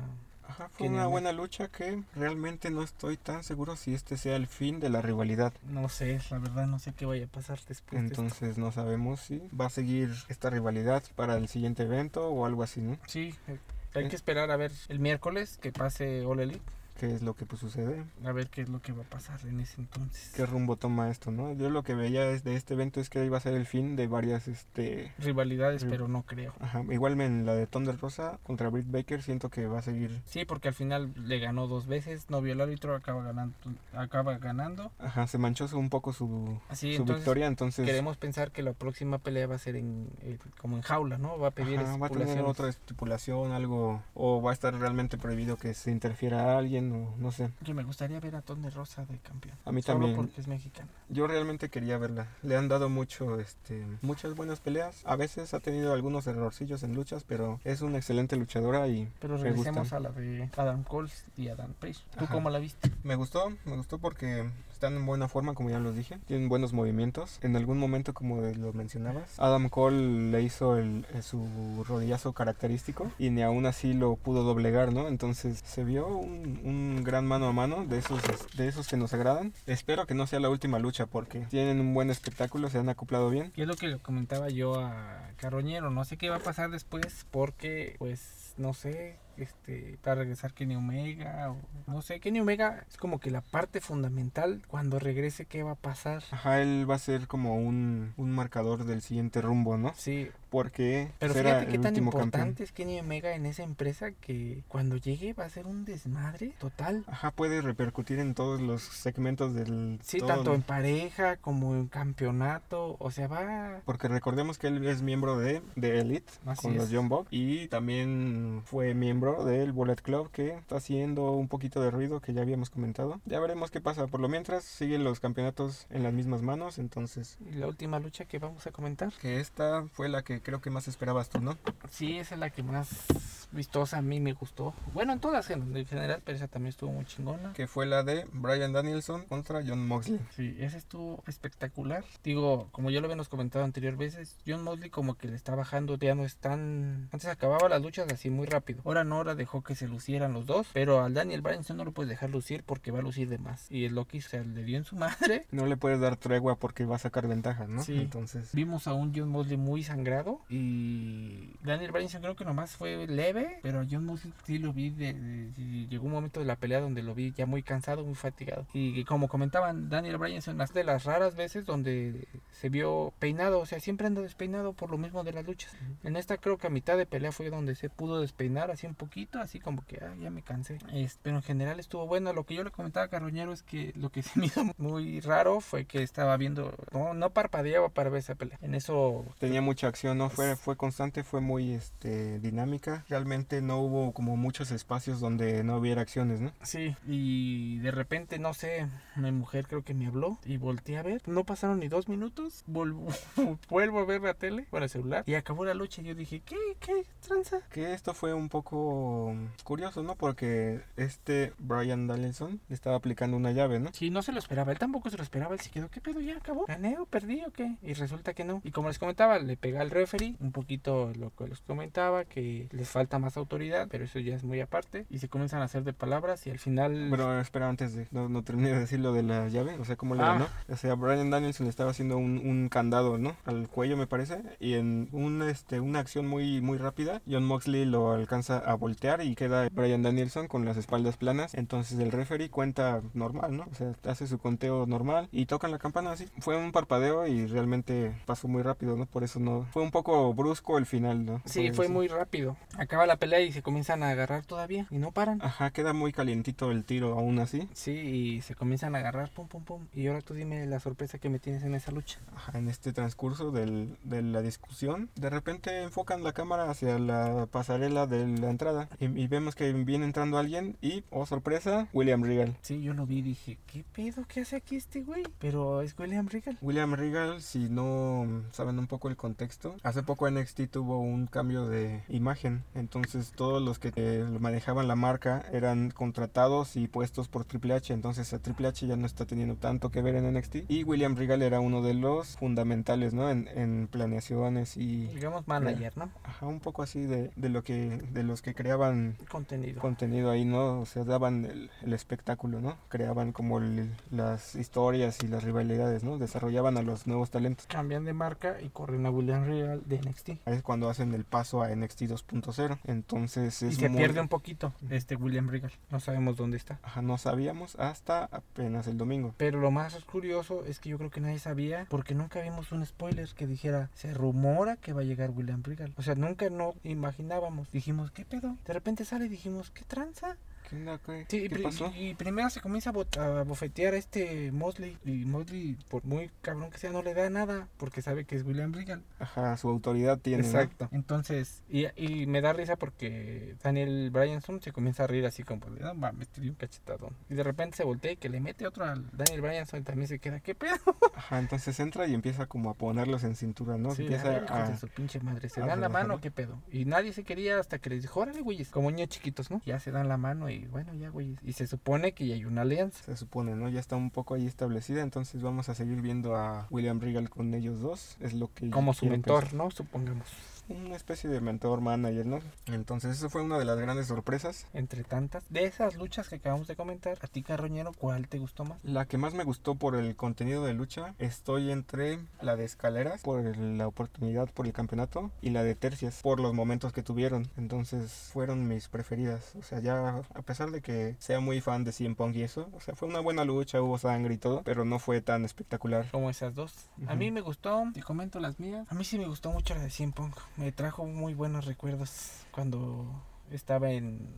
Ajá, fue una buena lucha que realmente no estoy tan seguro si este sea el fin de la rivalidad. No sé, la verdad no sé qué vaya a pasar después de esto. Entonces no sabemos si va a seguir esta rivalidad para el siguiente evento o algo así, ¿no? Sí, eh, hay Eh. que esperar a ver el miércoles que pase All Elite, ¿Qué es lo que pues, sucede? a ver qué es lo que va a pasar en ese entonces. ¿Qué rumbo toma esto, no? Yo lo que veía es de este evento es que iba a ser el fin de varias, este... Rivalidades, Ri- pero no creo. Ajá, igual en la de Thunder Rosa contra Britt Baker siento que va a seguir Sí, porque al final le ganó dos veces, no vio el árbitro, acaba ganando, acaba ganando. Ajá, se manchó un poco su, Así, su entonces victoria, entonces queremos pensar que la próxima pelea va a ser en eh, como en jaula, ¿no? Va a pedir ajá, va a tener otra estipulación, algo, o va a estar realmente prohibido que se interfiera a alguien, o no sé. Que me gustaría ver a Tony Rosa de campeón. A mí Solo también. porque es mexicano. Yo realmente quería verla. Le han dado mucho, este, muchas buenas peleas. A veces ha tenido algunos errorcillos en luchas, pero es una excelente luchadora y Pero regresemos a la de Adam Cole y Adam Page. ¿Tú Ajá. cómo la viste? Me gustó, me gustó porque están en buena forma, como ya los dije. Tienen buenos movimientos. En algún momento, como lo mencionabas, Adam Cole le hizo el, eh, su rodillazo característico y ni aún así lo pudo doblegar, ¿no? Entonces se vio un gran mano a mano de esos, de esos que nos agradan. Espero que no sea la última lucha porque tienen un buen espectáculo, se han acoplado bien. Y es lo que le comentaba yo a Carroñero, no sé qué va a pasar después porque pues no sé, este, para regresar Kenny Omega o no sé, Kenny Omega es como que la parte fundamental cuando regrese qué va a pasar. Ajá, él va a ser como un, un marcador del siguiente rumbo, ¿no? Sí, Porque pero será fíjate qué el tan importante campeón. es Kenny Omega en esa empresa que cuando llegue va a ser un desmadre total. Ajá, puede repercutir en todos los segmentos del... Sí, todo- tanto en pareja como en campeonato, o sea, va Porque recordemos que él es miembro de, de Elite Así con los. John Bob y también fue miembro del Bullet Club que está haciendo un poquito de ruido que ya habíamos comentado. Ya veremos qué pasa. Por lo mientras siguen los campeonatos en las mismas manos, entonces y la última lucha que vamos a comentar. que esta fue la que creo que más esperabas tú, ¿no? Sí, esa es la que más vistosa a mí me gustó. Bueno, en todas en en general, pero esa también estuvo muy chingona. Que fue la de Brian Danielson contra John Moxley. Sí, ese estuvo espectacular. Digo, como ya lo habíamos comentado anterior veces, John Mosley como que le está bajando, ya no es tan... Antes acababa las luchas así muy rápido. Ahora no, ahora dejó que se lucieran los dos. Pero al Daniel Bryan no lo puedes dejar lucir porque va a lucir de más. Y el Loki se le dio en su madre. No le puedes dar tregua porque va a sacar ventaja, ¿no? Sí. Entonces, Vimos a un John Mosley muy sangrado y Daniel Bryan creo que nomás fue leve, pero John Mosley sí lo vi, de, de- sí, llegó un momento de la pelea donde lo vi ya muy cansado, muy fatigado. Y como comentaban, Daniel Bryan es una de las raras veces donde se vio peinado, o sea, siempre anda despeinado por lo mismo de las luchas. En esta creo que a mitad de pelea fue donde se pudo despeinar así un poquito, así como que ah, ya me cansé. Es- pero en general estuvo bueno. Lo que yo le comentaba a Carroñero es que lo que se me hizo muy raro fue que estaba viendo, no, no parpadeaba para ver esa pelea. En eso tenía mucha acción, ¿no? Fue, fue constante, fue muy este, dinámica. Realmente no hubo como muchos espacios donde no hubiera acciones, ¿no? Sí, y de repente, no sé, mi mujer creo que me habló y volteé a ver. No pasaron ni dos minutos, vuelvo, vuelvo a ver la tele, bueno, el celular, y acabó la lucha. Y yo dije, ¿qué? ¿Qué? ¿Tranza? Que esto fue un poco curioso, ¿no? Porque este Brian le estaba aplicando una llave, ¿no? Sí, no se lo esperaba, él tampoco se lo esperaba, él se quedó, ¿qué pedo? ¿Ya acabó? ¿Gané o perdí o qué? Y resulta que no. Y como les comentaba, le pega al referee, un poquito lo que les comentaba, que les falta más autoridad, pero eso ya es muy aparte. Y se comienzan a hacer de palabras y al final... Pero espera, antes de no, no terminé de decir lo de la llave, o sea, cómo le Ah. ganó. O sea, Brian Danielson le estaba haciendo un, un candado, ¿no? Al cuello, me parece. Y en un, este, una acción muy, muy rápida, John Moxley lo alcanza a voltear y queda Brian Danielson con las espaldas planas. Entonces el referee cuenta normal, ¿no? O sea, hace su conteo normal y tocan la campana así. Fue un parpadeo y realmente pasó muy rápido, ¿no? Por eso no. Fue un poco brusco el final, ¿no? Sí, fue eso. muy rápido. Acaba la pelea y se comienzan a agarrar todavía y no paran. Ajá, queda muy calientito el tiro aún así. Sí, y se comienzan a agarrar, pum, pum, pum. Y ahora tú dime la sorpresa que me tienes en esa lucha. Ajá, en este transcurso del- de la discusión, de repente enfocan la cámara hacia la pasarela de la entrada y, y vemos que viene entrando alguien y, oh sorpresa, William Regal. Sí, yo lo vi y dije, ¿qué pedo? ¿Qué hace aquí este güey? Pero es William Regal. William Regal, si no saben un poco el contexto, hace poco NXT tuvo un cambio de imagen, entonces todos los que eh, manejaban la marca eran contratados y puestos por Triple H, entonces a Triple H ya no está teniendo tanto que ver en NXT y William Regal era uno de los fundamentales, ¿no? En, en planeaciones y Digamos manager, ¿no? Ajá, un poco así de, de lo que de los que creaban Contenido. contenido ahí, ¿no? O sea, daban el, el espectáculo, ¿no? Creaban como el- las historias y las rivalidades, ¿no? Desarrollaban a los nuevos talentos. Cambian de marca y corren a William Regal de NXT. Es cuando hacen el paso a NXT 2.0. Entonces Y es se muy- pierde un poquito este William Regal. No sabemos dónde está. Ajá, no sabíamos hasta apenas el domingo. Pero lo más curioso es que yo creo que nadie sabía porque nunca vimos un spoiler que dijera se rumora que va a llegar William Regal. O sea, nunca no imaginábamos. Dijimos, ¿qué pedo? De repente sale y dijimos, ¿qué tranza? ¿Qué, onda, qué- Sí, y, qué pasó? y primero se comienza a, a bofetear a este Mosley. Y Mosley, por muy cabrón que sea, no le da nada porque sabe que es William Regal. Ajá, su autoridad tiene. ¿no? Exacto. Entonces, y, y me da risa porque Daniel Bryanson se comienza a reír así como no mames, te un cachetadón. Y de repente se voltea y que le mete otro al Daniel Bryanson y también se queda, ¿qué pedo? Ajá, entonces entra y empieza como a ponerlos en cintura, ¿no? Sí, empieza a ver, a, su pinche madre. ¿Se dan la mano ¿no? qué pedo? Y nadie se quería hasta que les dijo, órale, güeyes. Como niños chiquitos, ¿no? Ya se dan la mano y bueno, ya, güeyes. Y se supone que ya hay una alianza. se supone, ¿no? Ya está un poco ahí establecida, entonces vamos a seguir viendo a William Regal con ellos dos, es lo que Como su mentor, pensar. ¿no? Supongamos. Una especie de mentor manager, ¿no? Entonces eso fue una de las grandes sorpresas. Entre tantas, de esas luchas que acabamos de comentar, a ti Carroñero, ¿cuál te gustó más? La que más me gustó por el contenido de lucha, estoy entre la de escaleras, por la oportunidad por el campeonato, y la de tercias, por los momentos que tuvieron. Entonces fueron mis preferidas. O sea, ya a pesar de que sea muy fan de CM Punk y eso, o sea, fue una buena lucha, hubo sangre y todo, pero no fue tan espectacular. Como esas dos. A mí me gustó, te comento las mías. A mí sí me gustó mucho la de CM Punk. Me trajo muy buenos recuerdos cuando estaba en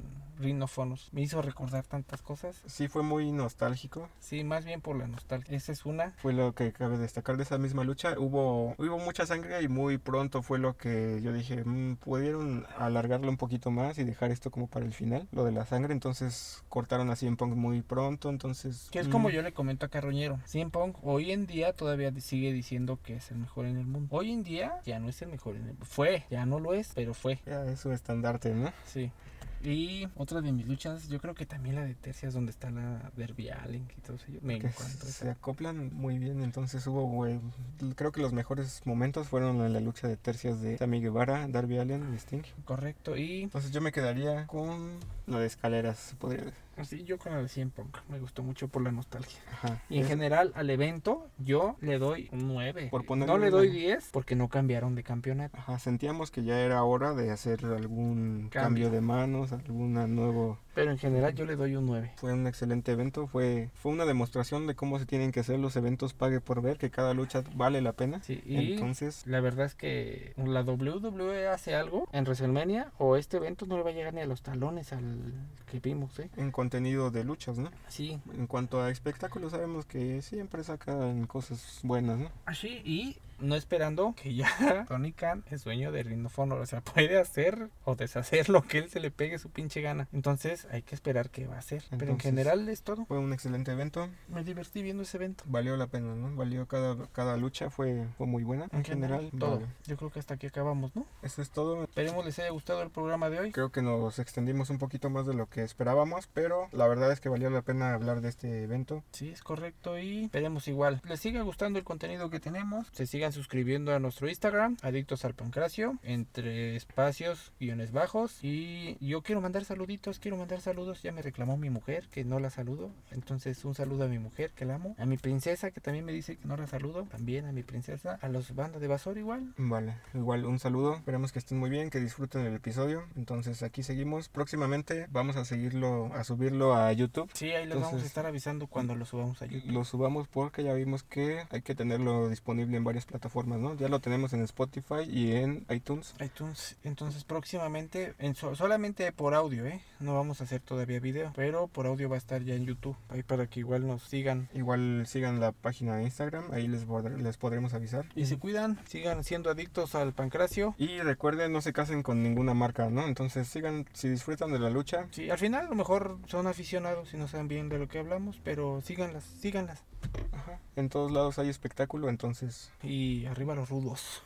Honor. Me hizo recordar tantas cosas. Sí, fue muy nostálgico. Sí, más bien por la nostalgia. Esa es una. Fue lo que cabe destacar de esa misma lucha. Hubo, hubo mucha sangre y muy pronto fue lo que yo dije, "Mm, pudieron alargarlo un poquito más y dejar esto como para el final, lo de la sangre. Entonces cortaron así en Punk muy pronto. Entonces. Que es mm, como yo le comento a Carroñero. CM Punk hoy en día todavía sigue diciendo que es el mejor en el mundo. Hoy en día ya no es el mejor en el mundo. Fue, ya no lo es, pero fue. Ya es su estandarte, ¿no? Sí. Y otra de mis luchas, yo creo que también la de tercias donde está la Derby Allen y todo eso. Me que encanta se esa. acoplan muy bien. Entonces hubo, güey, creo que los mejores momentos fueron en la lucha de tercias de Sammy Guevara, Darby Allen y Sting. Correcto. Y Entonces yo me quedaría con la de escaleras, se podría decir. así yo con la de 100 Punk. Me gustó mucho por la nostalgia. Ajá. Y en Es- general al evento yo le doy un 9. Por no le doy nueve. 10 porque no cambiaron de campeonato. Ajá, sentíamos que ya era hora de hacer algún Cambio. cambio, de manos, alguna nuevo. Pero en general yo le doy un 9. Fue un excelente evento, fue fue una demostración de cómo se tienen que hacer los eventos pague por ver, que cada lucha vale la pena. Sí, y Entonces, la verdad es que la WWE hace algo en WrestleMania o este evento no le va a llegar ni a los talones al que vimos, ¿eh? en contenido de luchas, ¿no? Sí, En cuanto a espectáculos sabemos que siempre sacan cosas buenas, ¿no? así y no esperando que ya Tony Khan es dueño de Ring of Honor, o sea, puede hacer o deshacer lo que él se le pegue su pinche gana. Entonces hay que esperar qué va a hacer. Pero en general es todo. Fue un excelente evento, Me divertí viendo ese evento. valió la pena, ¿no? Valió cada, cada lucha, fue, fue muy buena. En general, todo. Yo creo que hasta aquí acabamos, ¿no? Eso es todo. Esperemos les haya gustado el programa de hoy. Creo que nos extendimos un poquito más de lo que esperábamos, pero la verdad es que valió la pena hablar de este evento. Sí, es correcto y esperemos igual. Les siga gustando el contenido que tenemos. Se sigan suscribiendo a nuestro Instagram, Adictos al Pancracio, entre espacios, guiones bajos. Y yo quiero mandar saluditos, quiero mandar saludos. Ya me reclamó mi mujer que no la saludo. Entonces un saludo a mi mujer que la amo. A mi princesa que también me dice que no la saludo. También a mi princesa. A los bandas de Basor igual. Vale, igual un saludo, esperamos que estén muy bien, que disfruten el episodio. Entonces aquí seguimos. Próximamente vamos a seguirlo, a subirlo a YouTube. Sí, ahí les vamos a estar avisando cuando lo subamos a YouTube. Lo subamos porque ya vimos que hay que tenerlo disponible en varias plataformas, ¿no? Ya lo tenemos en Spotify y en iTunes. iTunes. Entonces próximamente, en so- solamente por audio, ¿eh? No vamos a hacer todavía video, pero por audio va a estar ya en YouTube. Ahí para que igual nos sigan. Igual sigan la página de Instagram, ahí les, les podremos avisar. Y se cuidan, sigan siendo adictos al pancracio. Y recuerden, no se casen con ninguna marca, ¿no? Entonces sigan, si disfrutan de la lucha, Sí, al final a lo mejor son aficionados y no saben bien de lo que hablamos, pero síganlas, síganlas. Ajá, en todos lados hay espectáculo, entonces Y arriba los rudos.